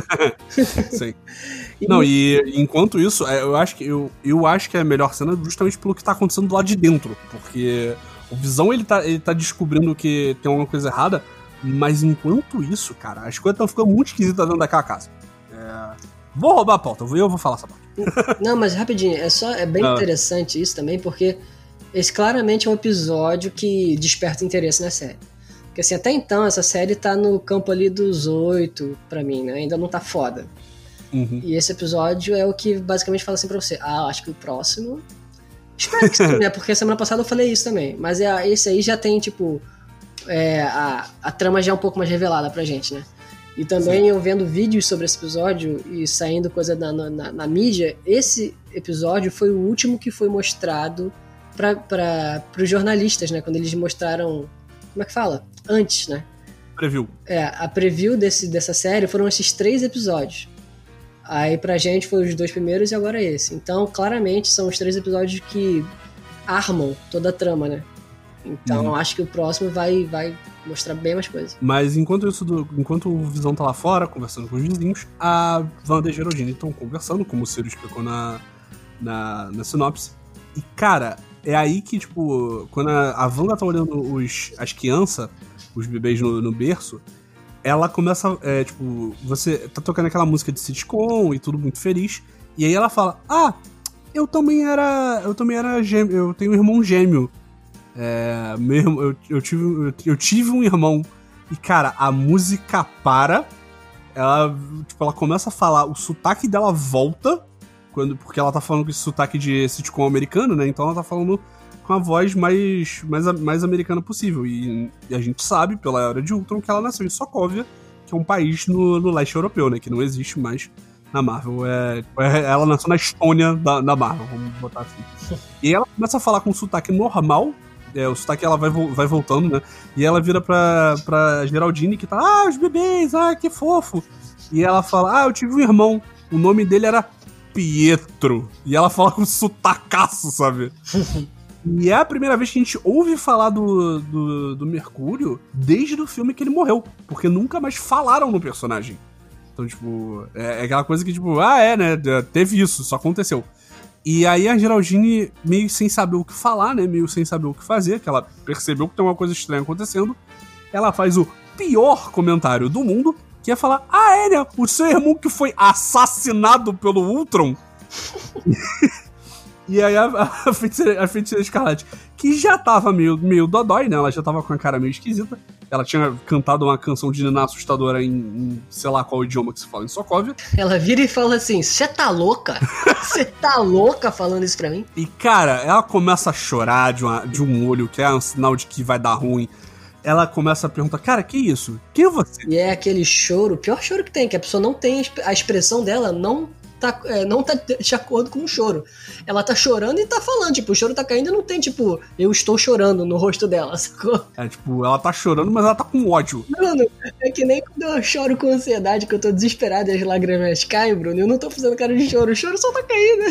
S2: Sim. e... Não, e enquanto isso, é, eu acho que eu, eu acho que é a melhor cena justamente pelo que tá acontecendo do lado de dentro. Porque o Visão, ele tá, ele tá descobrindo que tem alguma coisa errada, mas enquanto isso, cara, as coisas estão ficando muito esquisitas dentro daquela casa. É... Vou roubar a pauta, eu vou falar essa parte.
S1: Não, mas rapidinho, é só é bem ah. interessante isso também, porque esse claramente é um episódio que desperta interesse na série. Porque assim, até então essa série tá no campo ali dos oito para mim, né? Ainda não tá foda. Uhum. E esse episódio é o que basicamente fala assim pra você: ah, acho que o próximo. Espero que sim, né? Porque semana passada eu falei isso também. Mas é, esse aí já tem, tipo. É, a, a trama já é um pouco mais revelada pra gente, né? E também Sim. eu vendo vídeos sobre esse episódio e saindo coisa na, na, na, mídia, esse episódio foi o último que foi mostrado para os jornalistas, né? Quando eles mostraram. Como é que fala? Antes, né?
S2: Preview.
S1: É, a preview desse, dessa série foram esses três episódios. Aí pra gente foi os dois primeiros e agora esse. Então, claramente, são os três episódios que armam toda a trama, né? Então, uhum. acho que o próximo vai, vai mostrar bem mais coisas.
S2: Mas enquanto isso, do, enquanto o Visão tá lá fora, conversando com os vizinhos, a Wanda e Geraldine estão conversando, como o Ciro explicou na, na, na sinopse. E, cara, é aí que, tipo, quando a, a Wanda tá olhando os, as crianças, os bebês no, no berço, ela começa, é, tipo, você tá tocando aquela música de sitcom e tudo muito feliz, e aí ela fala, ah, eu também era, eu também era gêmeo, eu tenho um irmão gêmeo, é, meu, eu, eu, tive, eu, eu tive um irmão, e cara, a música para, ela, tipo, ela começa a falar, o sotaque dela volta, quando, porque ela tá falando com esse sotaque de sitcom americano, né? Então ela tá falando com a voz mais, mais, mais americana possível. E, e a gente sabe, pela Era de Ultron, que ela nasceu em Sokovia, que é um país no, no leste europeu, né? Que não existe mais na Marvel. É, é ela nasceu na Estônia da, da Marvel, vamos botar assim. E ela começa a falar com um sotaque normal, é, o sotaque ela vai, vai voltando, né? E ela vira pra, pra Geraldine que tá, ah, os bebês, ah, que fofo. E ela fala, ah, eu tive um irmão, o nome dele era Pietro. E ela fala com sotacaço, sabe? E é a primeira vez que a gente ouve falar do, do, do Mercúrio desde o filme que ele morreu. Porque nunca mais falaram no personagem. Então, tipo, é, é aquela coisa que, tipo, ah, é, né? Teve isso, só aconteceu. E aí a Geraldine, meio sem saber o que falar, né? Meio sem saber o que fazer, que ela percebeu que tem uma coisa estranha acontecendo. Ela faz o pior comentário do mundo, que é falar: Ah, é, né? O seu irmão que foi assassinado pelo Ultron. E aí a, a, feiticeira, a feiticeira escarlate, que já tava meio, meio dodói, né? Ela já tava com a cara meio esquisita. Ela tinha cantado uma canção de Nina assustadora em, em, sei lá qual idioma que se fala, em Sokovia.
S1: Ela vira e fala assim: Você tá louca? Você tá louca falando isso pra mim?
S2: E cara, ela começa a chorar de, uma, de um olho, que é um sinal de que vai dar ruim. Ela começa a perguntar: Cara, que isso? Quem é você?
S1: E é aquele choro, o pior choro que tem, que a pessoa não tem a expressão dela, não tá, é, não tá de acordo com o choro. Ela tá chorando e tá falando, tipo, o choro tá caindo e não tem, tipo, eu estou chorando no rosto dela, sacou?
S2: É, tipo, ela tá chorando, mas ela tá com ódio.
S1: Mano, é que nem quando eu choro com ansiedade, que eu tô desesperado e as lágrimas caem, Bruno, eu não tô fazendo cara de choro, o choro só tá caindo.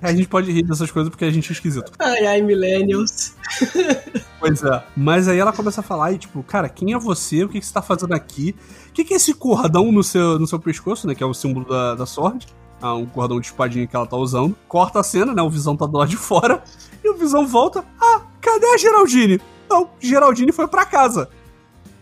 S2: a gente pode rir dessas coisas porque a gente é esquisito.
S1: Ai, ai, millennials.
S2: Pois é. Mas aí ela começa a falar e, tipo, cara, quem é você? O que, que você tá fazendo aqui? O que, que é esse cordão no seu, no seu pescoço, né? Que é o símbolo da, da sorte. Ah, um cordão de espadinha que ela tá usando. Corta a cena, né? O Visão tá do lado de fora. E o Visão volta. Ah, cadê a Geraldine? Não, Geraldine foi para casa.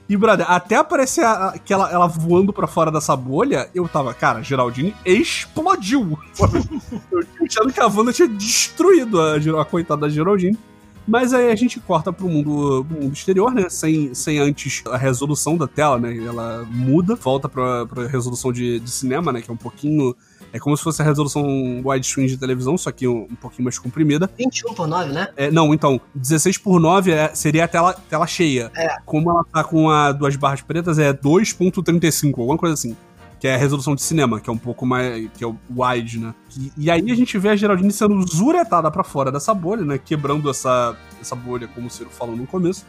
S2: E, brother, até aparecer a, que ela, ela voando para fora dessa bolha, eu tava, cara, Geraldine explodiu. eu tinha achado que a Wanda tinha destruído a, a coitada da Geraldine. Mas aí a gente corta pro mundo, pro mundo exterior, né? Sem, sem antes a resolução da tela, né? Ela muda, volta pra, pra resolução de, de cinema, né? Que é um pouquinho. É como se fosse a resolução widescreen de televisão, só que um, um pouquinho mais comprimida.
S1: 21 por 9, né?
S2: É, não, então, 16 por 9 é, seria a tela, tela cheia.
S1: É.
S2: Como ela tá com a duas barras pretas, é 2.35, alguma coisa assim que é a resolução de cinema, que é um pouco mais. que é o wide, né? E, e aí a gente vê a Geraldine sendo zuretada para fora dessa bolha, né? Quebrando essa, essa bolha, como o Ciro falou no começo.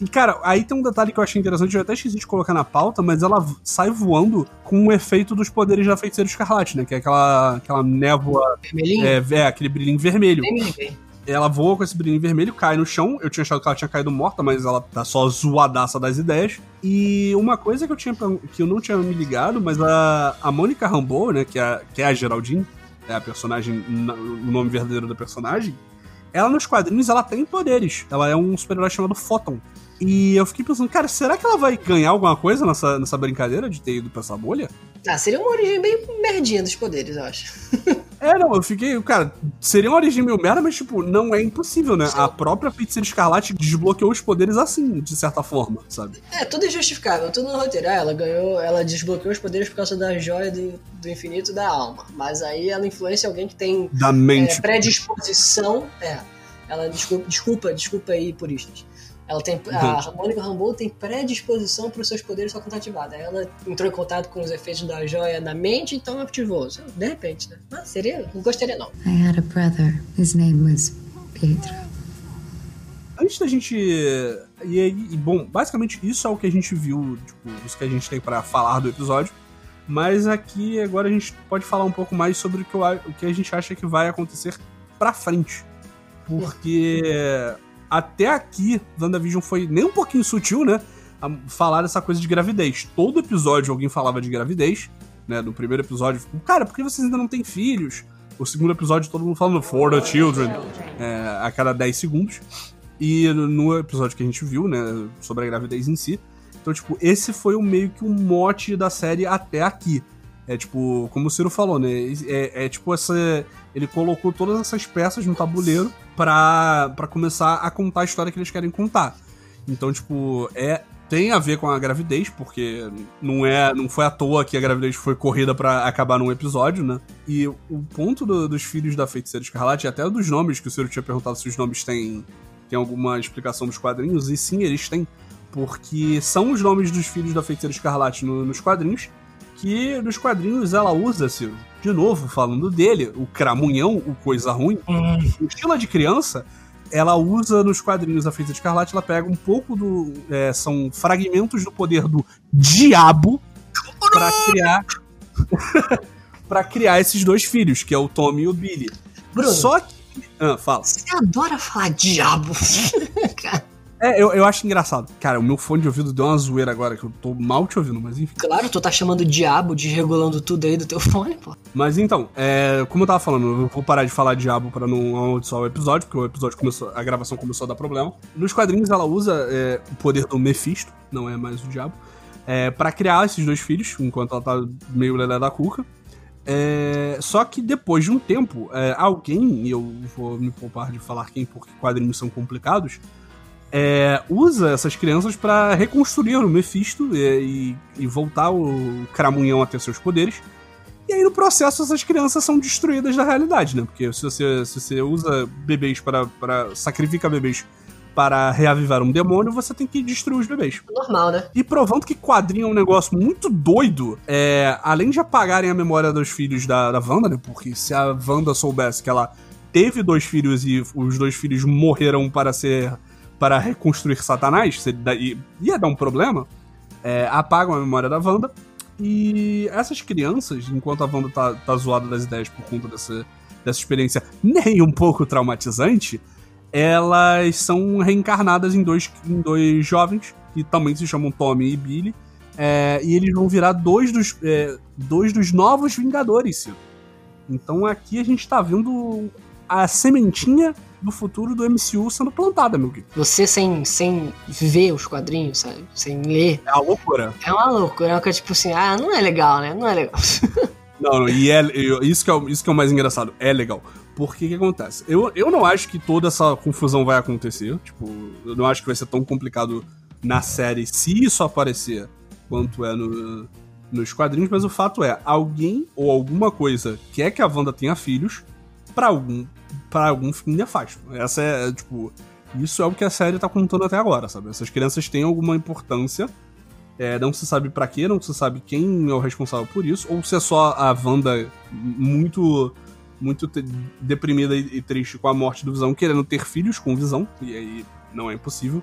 S2: E, cara, aí tem um detalhe que eu achei interessante, eu até esqueci de colocar na pauta, mas ela sai voando com o efeito dos poderes da feiticeira escarlate, né? Que é aquela, aquela névoa.
S1: Vermelhinho?
S2: É, é, aquele brilhinho vermelho.
S1: Liguei.
S2: Ela voa com esse brilhinho vermelho, cai no chão. Eu tinha achado que ela tinha caído morta, mas ela tá só zoadaça das ideias. E uma coisa que eu tinha que eu não tinha me ligado, mas a, a Mônica Rambeau, né, que é, que é a Geraldine, é a personagem, o nome verdadeiro da personagem, ela nos quadrinhos ela tem poderes. Ela é um super-herói chamado Photon. E eu fiquei pensando, cara, será que ela vai ganhar alguma coisa nessa, nessa brincadeira de ter ido pra essa bolha?
S1: Ah, seria uma origem bem merdinha dos poderes, eu acho.
S2: É, não, eu fiquei, cara, seria uma origem meio merda, mas, tipo, não é impossível, né? A própria Feiticeira Escarlate desbloqueou os poderes assim, de certa forma, sabe?
S1: É, tudo é justificável, tudo no roteiro. Ah, ela ganhou, ela desbloqueou os poderes por causa da joia do, do infinito da alma. Mas aí ela influencia alguém que tem
S2: Da mente.
S1: é, predisposição. É. Ela, desculpa, desculpa, desculpa aí, puristas. Ela tem. A Mônica Rambeau tem predisposição para os seus poderes só quando ativada. Ela entrou em contato com os efeitos da joia na mente, então ativou. De repente, né? Mas seria. Não gostaria, não.
S3: I had a brother. His name was Pietro.
S2: Antes da gente. E aí, bom, basicamente isso é o que a gente viu, tipo, isso que a gente tem pra falar do episódio. Mas aqui agora a gente pode falar um pouco mais sobre o que, eu a- o que a gente acha que vai acontecer pra frente. Porque até aqui, WandaVision foi nem um pouquinho sutil, né? A falar dessa coisa de gravidez. Todo episódio alguém falava de gravidez, né? No primeiro episódio, cara, por que vocês ainda não têm filhos? O segundo episódio, todo mundo falando for the children, é, a cada 10 segundos. E no- no episódio que a gente viu, né, sobre a gravidez em si. Então, tipo, esse foi o meio que o mote da série até aqui. É tipo, como o Ciro falou, né? É, é tipo essa. Ele colocou todas essas peças no tabuleiro pra, começar a contar a história que eles querem contar. Então, tipo, é. Tem a ver com a gravidez, porque não é não foi à toa que a gravidez foi corrida pra acabar num episódio, né? E o ponto do- dos filhos da Feiticeira Escarlate, até dos nomes, que o Ciro tinha perguntado se os nomes têm, têm alguma explicação nos quadrinhos, e sim, eles têm. Porque são os nomes dos filhos da Feiticeira Escarlate no- nos quadrinhos, que nos quadrinhos ela usa, Ciro, de novo, falando dele, o cramunhão, o coisa ruim, mochila de criança, ela usa nos quadrinhos a Feiticeira Escarlate, ela pega um pouco do... é, são fragmentos do poder do diabo pra criar... pra criar esses dois filhos, que é o Tommy e o Billy.
S1: Bruno,
S2: Só que... Ah, fala.
S1: Você adora falar diabo.
S2: É, eu, eu acho engraçado. Cara, o meu fone de ouvido deu uma zoeira agora, que eu tô mal te ouvindo, mas enfim.
S1: claro, tu tá chamando diabo, desregulando tudo aí do teu fone, pô.
S2: Mas então, é, como eu tava falando, eu vou parar de falar diabo pra não amaldiçoar o episódio, porque o episódio começou, a gravação começou a dar problema. Nos quadrinhos ela usa é, o poder do Mephisto, não é mais o diabo, é, para criar esses dois filhos, enquanto ela tá meio lelé da cuca. É, só que depois de um tempo, é, alguém, e eu vou me poupar de falar quem, porque quadrinhos são complicados, é, usa essas crianças para reconstruir o Mephisto e, e, voltar o Cramunhão a ter seus poderes. E aí, no processo, essas crianças são destruídas da realidade, né? Porque se você, se você usa bebês para, para. sacrifica bebês para reavivar um demônio, você tem que destruir os bebês.
S1: Normal, né?
S2: E provando que quadrinho é um negócio muito doido, é, além de apagarem a memória dos filhos da, da Wanda, né? Porque se a Wanda soubesse que ela teve dois filhos e os dois filhos morreram para ser para reconstruir Satanás, ia dar um problema, é, apagam a memória da Wanda. E essas crianças, enquanto a Wanda tá, tá zoada das ideias por conta dessa, dessa experiência nem um pouco traumatizante, elas são reencarnadas em dois, em dois jovens, que também se chamam Tommy e Billy. É, e eles vão virar dois dos, é, dois dos novos Vingadores, Ciro. Então aqui a gente tá vendo a sementinha do futuro do MCU sendo plantada, meu querido.
S1: Você sem, sem ver os quadrinhos, sabe? Sem ler.
S2: É uma loucura.
S1: É uma loucura. É uma coisa tipo assim, ah, não é legal, né? Não é legal.
S2: não, não, e é, isso, que é, isso que é o mais engraçado. É legal. Porque que acontece? Eu, eu não acho que toda essa confusão vai acontecer. Tipo, eu não acho que vai ser tão complicado na série se isso aparecer quanto é no, nos quadrinhos, mas o fato é, alguém ou alguma coisa quer que a Wanda tenha filhos para algum para algum fim nefasto. Essa é, tipo, isso é o que a série tá contando até agora, sabe? Essas crianças têm alguma importância. É, não se sabe para quê, não se sabe quem é o responsável por isso, ou se é só a Wanda muito muito deprimida e triste com a morte do Visão, querendo ter filhos com Visão, e aí não é impossível.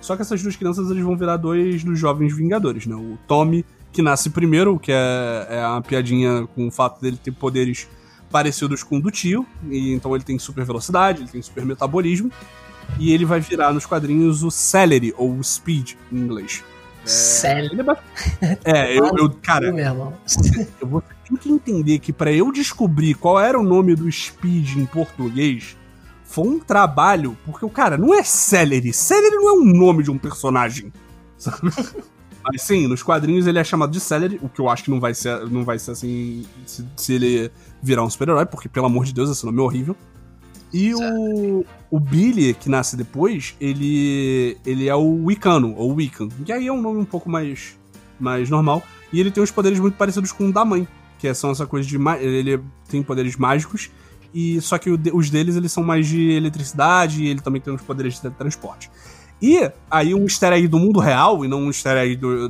S2: Só que essas duas crianças eles vão virar dois dos jovens Vingadores, né? O Tommy, que nasce primeiro, que é, é uma piadinha com o fato dele ter poderes parecidos com o do tio, e então ele tem super velocidade, ele tem super metabolismo, e ele vai virar nos quadrinhos o Celery, ou o Speed, em inglês.
S1: É, Celery?
S2: É, eu, eu cara, eu vou ter que entender que para eu descobrir qual era o nome do Speed em português, foi um trabalho, porque o cara não é Celery, Celery não é um nome de um personagem, sabe? Mas sim, nos quadrinhos ele é chamado de Celery, o que eu acho que não vai ser, não vai ser assim se, se ele virar um super-herói, porque pelo amor de Deus, esse nome é horrível. E o, o Billy, que nasce depois, ele ele é o Wicano, ou Wiccan, que aí é um nome um pouco mais, mais normal. E ele tem os poderes muito parecidos com o da mãe, que são essa coisa de... Ele tem poderes mágicos, e só que os deles eles são mais de eletricidade, e ele também tem os poderes de transporte. E aí um easter egg do mundo real, e não um easter egg do,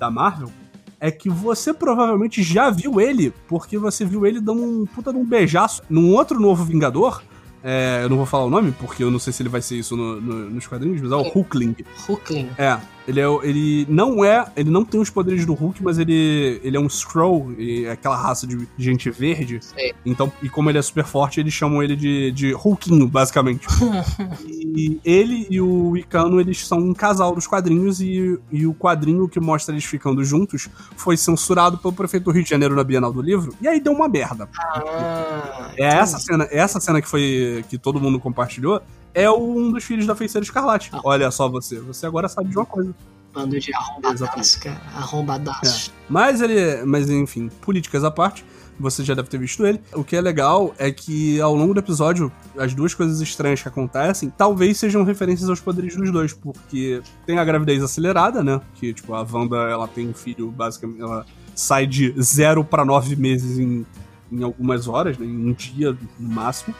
S2: da Marvel, é que você provavelmente já viu ele, porque você viu ele dando um puta de um beijaço num outro novo Vingador, é, eu não vou falar o nome, porque eu não sei se ele vai ser isso no, no, nos quadrinhos, mas é o Hulkling.
S1: Hulkling.
S2: É. Ele, é, ele não é. Ele não tem os poderes do Hulk, mas ele, ele é um Skrull, é aquela raça de gente verde. Sim. Então, e como ele é super forte, eles chamam ele de, de Hulkinho, basicamente. e ele e o Icano, eles são um casal dos quadrinhos, e, e o quadrinho que mostra eles ficando juntos foi censurado pelo prefeito do Rio de Janeiro na Bienal do Livro. E aí deu uma merda. Ah, é essa cena, essa cena que foi que todo mundo compartilhou, é um dos filhos da feiticeira escarlate. Ah. Olha só você, você agora sabe de uma coisa.
S1: Bando de arrombadaço, cara. Arrombadaço.
S2: É. Mas ele. Mas enfim, políticas à parte, você já deve ter visto ele. O que é legal é que ao longo do episódio, as duas coisas estranhas que acontecem talvez sejam referências aos poderes dos dois, porque tem a gravidez acelerada, né? Que, tipo, a Wanda, ela tem um filho, basicamente, ela sai de zero para nove meses em, em algumas horas, né? Em um dia no máximo.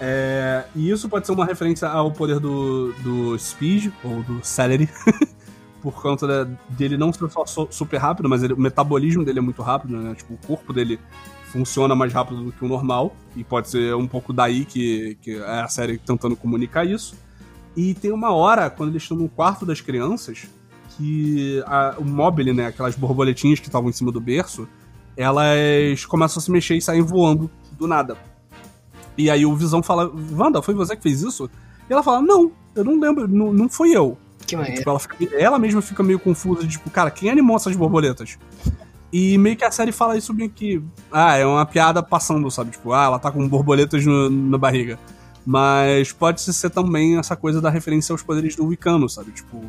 S2: É, e isso pode ser uma referência ao poder do, do Speed, ou do Celery, por conta da, dele não ser só super rápido, mas ele, o metabolismo dele é muito rápido, né? Tipo, o corpo dele funciona mais rápido do que o normal, e pode ser um pouco daí que, que é a série tentando comunicar isso. E tem uma hora, quando eles estão no quarto das crianças, que a, o mobile, né, aquelas borboletinhas que estavam em cima do berço, elas começam a se mexer e saem voando do nada. E aí o Visão fala, Wanda, foi você que fez isso? E ela fala, não, eu não lembro, não, não fui eu.
S1: Que maneiro.
S2: Tipo, ela, fica- ela mesma fica meio confusa, tipo, cara, quem animou essas borboletas? E meio que a série fala isso meio que. Ah, é uma piada passando, sabe? Tipo, ah, ela tá com borboletas no- na barriga. Mas pode ser também essa coisa da referência aos poderes do Wicano, sabe? Tipo,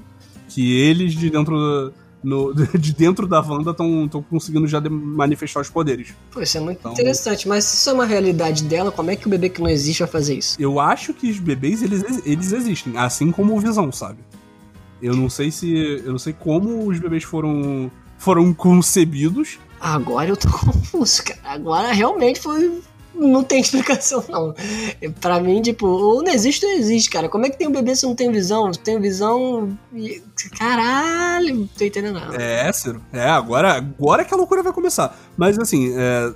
S2: que eles de dentro no- de dentro da Wanda estão conseguindo já de- manifestar os poderes.
S1: Pô, isso é muito
S2: Então-
S1: interessante, mas se isso é uma realidade dela, como é que o bebê que não existe vai fazer isso?
S2: Eu acho que os bebês eles, eles existem, assim como o Visão, sabe? Eu não sei se. Eu não sei como os bebês foram. foram concebidos.
S1: Agora eu tô confuso, cara. Agora realmente foi. Não tem explicação, não. Pra mim, tipo, ou não existe ou existe, cara. Como é que tem um bebê se não tem visão? Tem visão. Caralho, não tô entendendo nada.
S2: É, Ciro. É, agora, agora que a loucura vai começar. Mas assim, é,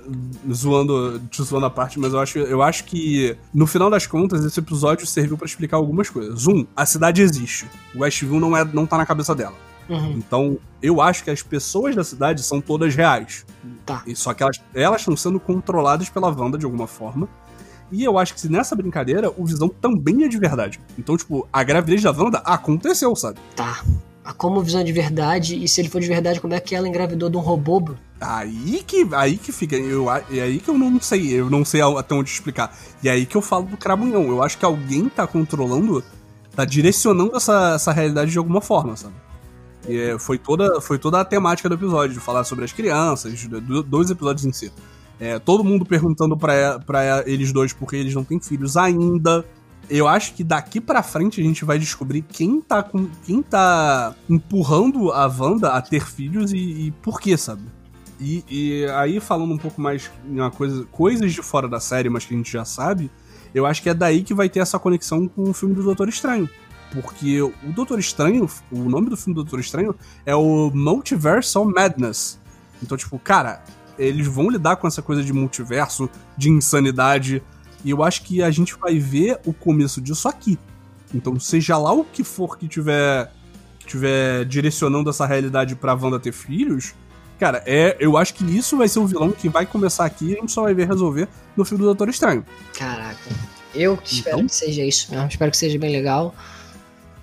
S2: zoando, te zoando a parte, mas eu acho, eu acho que, no final das contas, esse episódio serviu pra explicar algumas coisas. Um, a cidade existe. O Westview não, é, não tá na cabeça dela.
S1: Uhum,
S2: Então, eu acho que as pessoas da cidade são todas reais.
S1: tá.
S2: E Só que elas elas estão sendo controladas pela Wanda de alguma forma. E eu acho que se nessa brincadeira, o Visão também é de verdade. Então, tipo, a gravidez da Wanda aconteceu, sabe?
S1: Tá. Mas Como visão de verdade, e se ele for de verdade, como é que ela engravidou de um robô? bro?
S2: Aí que, aí que fica. Eu, é aí que eu não sei. Eu não sei até onde explicar. E é aí que eu falo do Crabunhão. Eu acho que alguém tá controlando, tá direcionando essa, essa realidade de alguma forma, sabe? E é, foi, toda, foi toda a temática do episódio, de falar sobre as crianças, do- dois episódios em si. É, todo mundo perguntando pra eles dois porque eles não têm filhos ainda. Eu acho que daqui pra frente a gente vai descobrir quem tá com quem tá empurrando a Wanda a ter filhos e, e por quê, sabe? E, e aí falando um pouco mais em coisa, coisas de fora da série, mas que a gente já sabe, eu acho que é daí que vai ter essa conexão com o filme do Doutor Estranho. Porque o Doutor Estranho, o nome do filme do Doutor Estranho é o Multiversal Madness. Então, tipo, cara, eles vão lidar com essa coisa de multiverso, de insanidade. E eu acho que a gente vai ver o começo disso aqui. Então, seja lá o que for que tiver, que tiver direcionando essa realidade pra Wanda ter filhos, cara, é, eu acho que isso vai ser o vilão que vai começar aqui e a gente só vai ver resolver no filme do Doutor Estranho.
S1: Caraca. Eu espero
S2: Então?
S1: que seja isso mesmo. Espero que seja bem legal.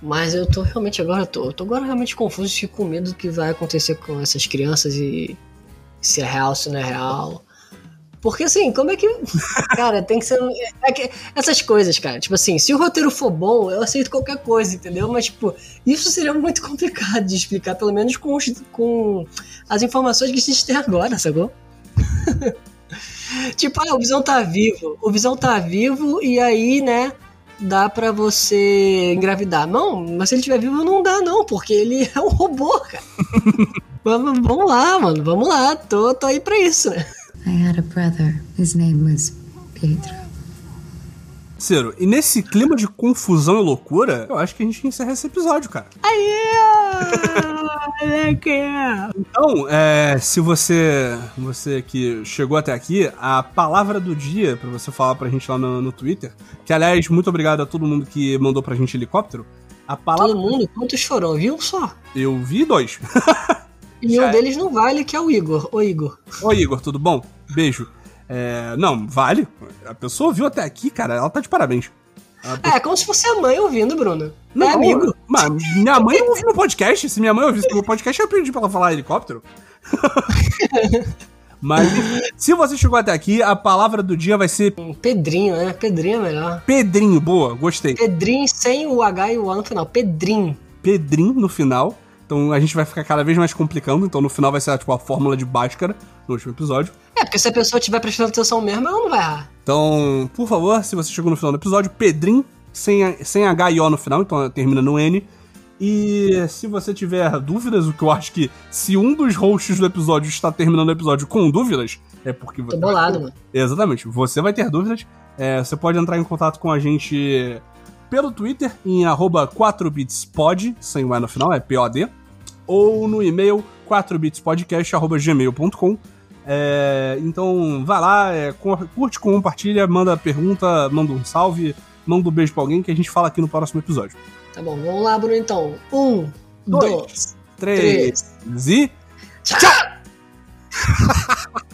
S1: Mas eu tô realmente agora, eu tô, tô agora realmente confuso e com medo do que vai acontecer com essas crianças e se é real, se não é real. Porque assim, como é que. Cara, tem que ser. é que- essas coisas, cara. Tipo assim, se o roteiro for bom, eu aceito qualquer coisa, entendeu? Mas, tipo, isso seria muito complicado de explicar, pelo menos com, os- com as informações que a gente tem agora, sacou? Tipo, ah, o Visão tá vivo. O Visão tá vivo e aí, né, dá pra você engravidar. Não, mas se ele estiver vivo não dá não, porque ele é um robô, cara. vamos, vamos lá, mano, vamos lá. Tô, tô aí pra isso, né?
S3: I had a brother. His name was Pedro.
S2: Ciro, e nesse clima de confusão e loucura, eu acho que a gente encerra esse episódio, cara.
S1: Aí.
S2: Então, é, se você você que chegou até aqui, a palavra do dia pra você falar pra gente lá no, no Twitter, que aliás, muito obrigado a todo mundo que mandou pra gente helicóptero. A palavra
S1: Todo mundo, quantos foram? Viu só?
S2: eu vi dois.
S1: E um
S2: é.
S1: deles não vale, que é o Igor. Ô, Igor.
S2: Oi, Igor, tudo bom? Beijo. É, não, vale. A pessoa viu até aqui, cara, ela tá de parabéns.
S1: É, como se fosse a mãe ouvindo, Bruno.
S2: Não,
S1: é amigo.
S2: Mas minha mãe ouve meu podcast. Se minha mãe ouvisse meu podcast, eu pedi pra ela falar helicóptero. Mas se você chegou até aqui, a palavra do dia vai ser
S1: Pedrinho, né? Pedrinho é melhor.
S2: Pedrinho. Boa, gostei.
S1: Pedrinho sem o H e o A no final. Pedrinho.
S2: Pedrinho no final. Então a gente vai ficar cada vez mais complicando. Então no final vai ser tipo a fórmula de Bhaskara no último episódio.
S1: É, porque se a pessoa estiver prestando atenção mesmo, ela não vai errar.
S2: Então, por favor, se você chegou no final do episódio, Pedrinho, sem, sem H e O no final, então termina no N. E se você tiver dúvidas, o que eu acho que se um dos hosts do episódio está terminando o episódio com dúvidas, é porque você.
S1: Tô bolado, mano.
S2: Exatamente, você vai ter dúvidas. É, você pode entrar em contato com a gente pelo Twitter, em 4bitspod, sem o E no final, é POD, ou no e-mail 4bitspodcast.gmail.com. É, então vai lá, é, cur- curte, compartilha, manda pergunta, manda um salve, manda um beijo pra alguém que a gente fala aqui no próximo episódio.
S1: Tá bom, vamos lá, Bruno, então. Um,
S2: Dois.
S1: dois,
S2: Três, e.
S1: Tchau!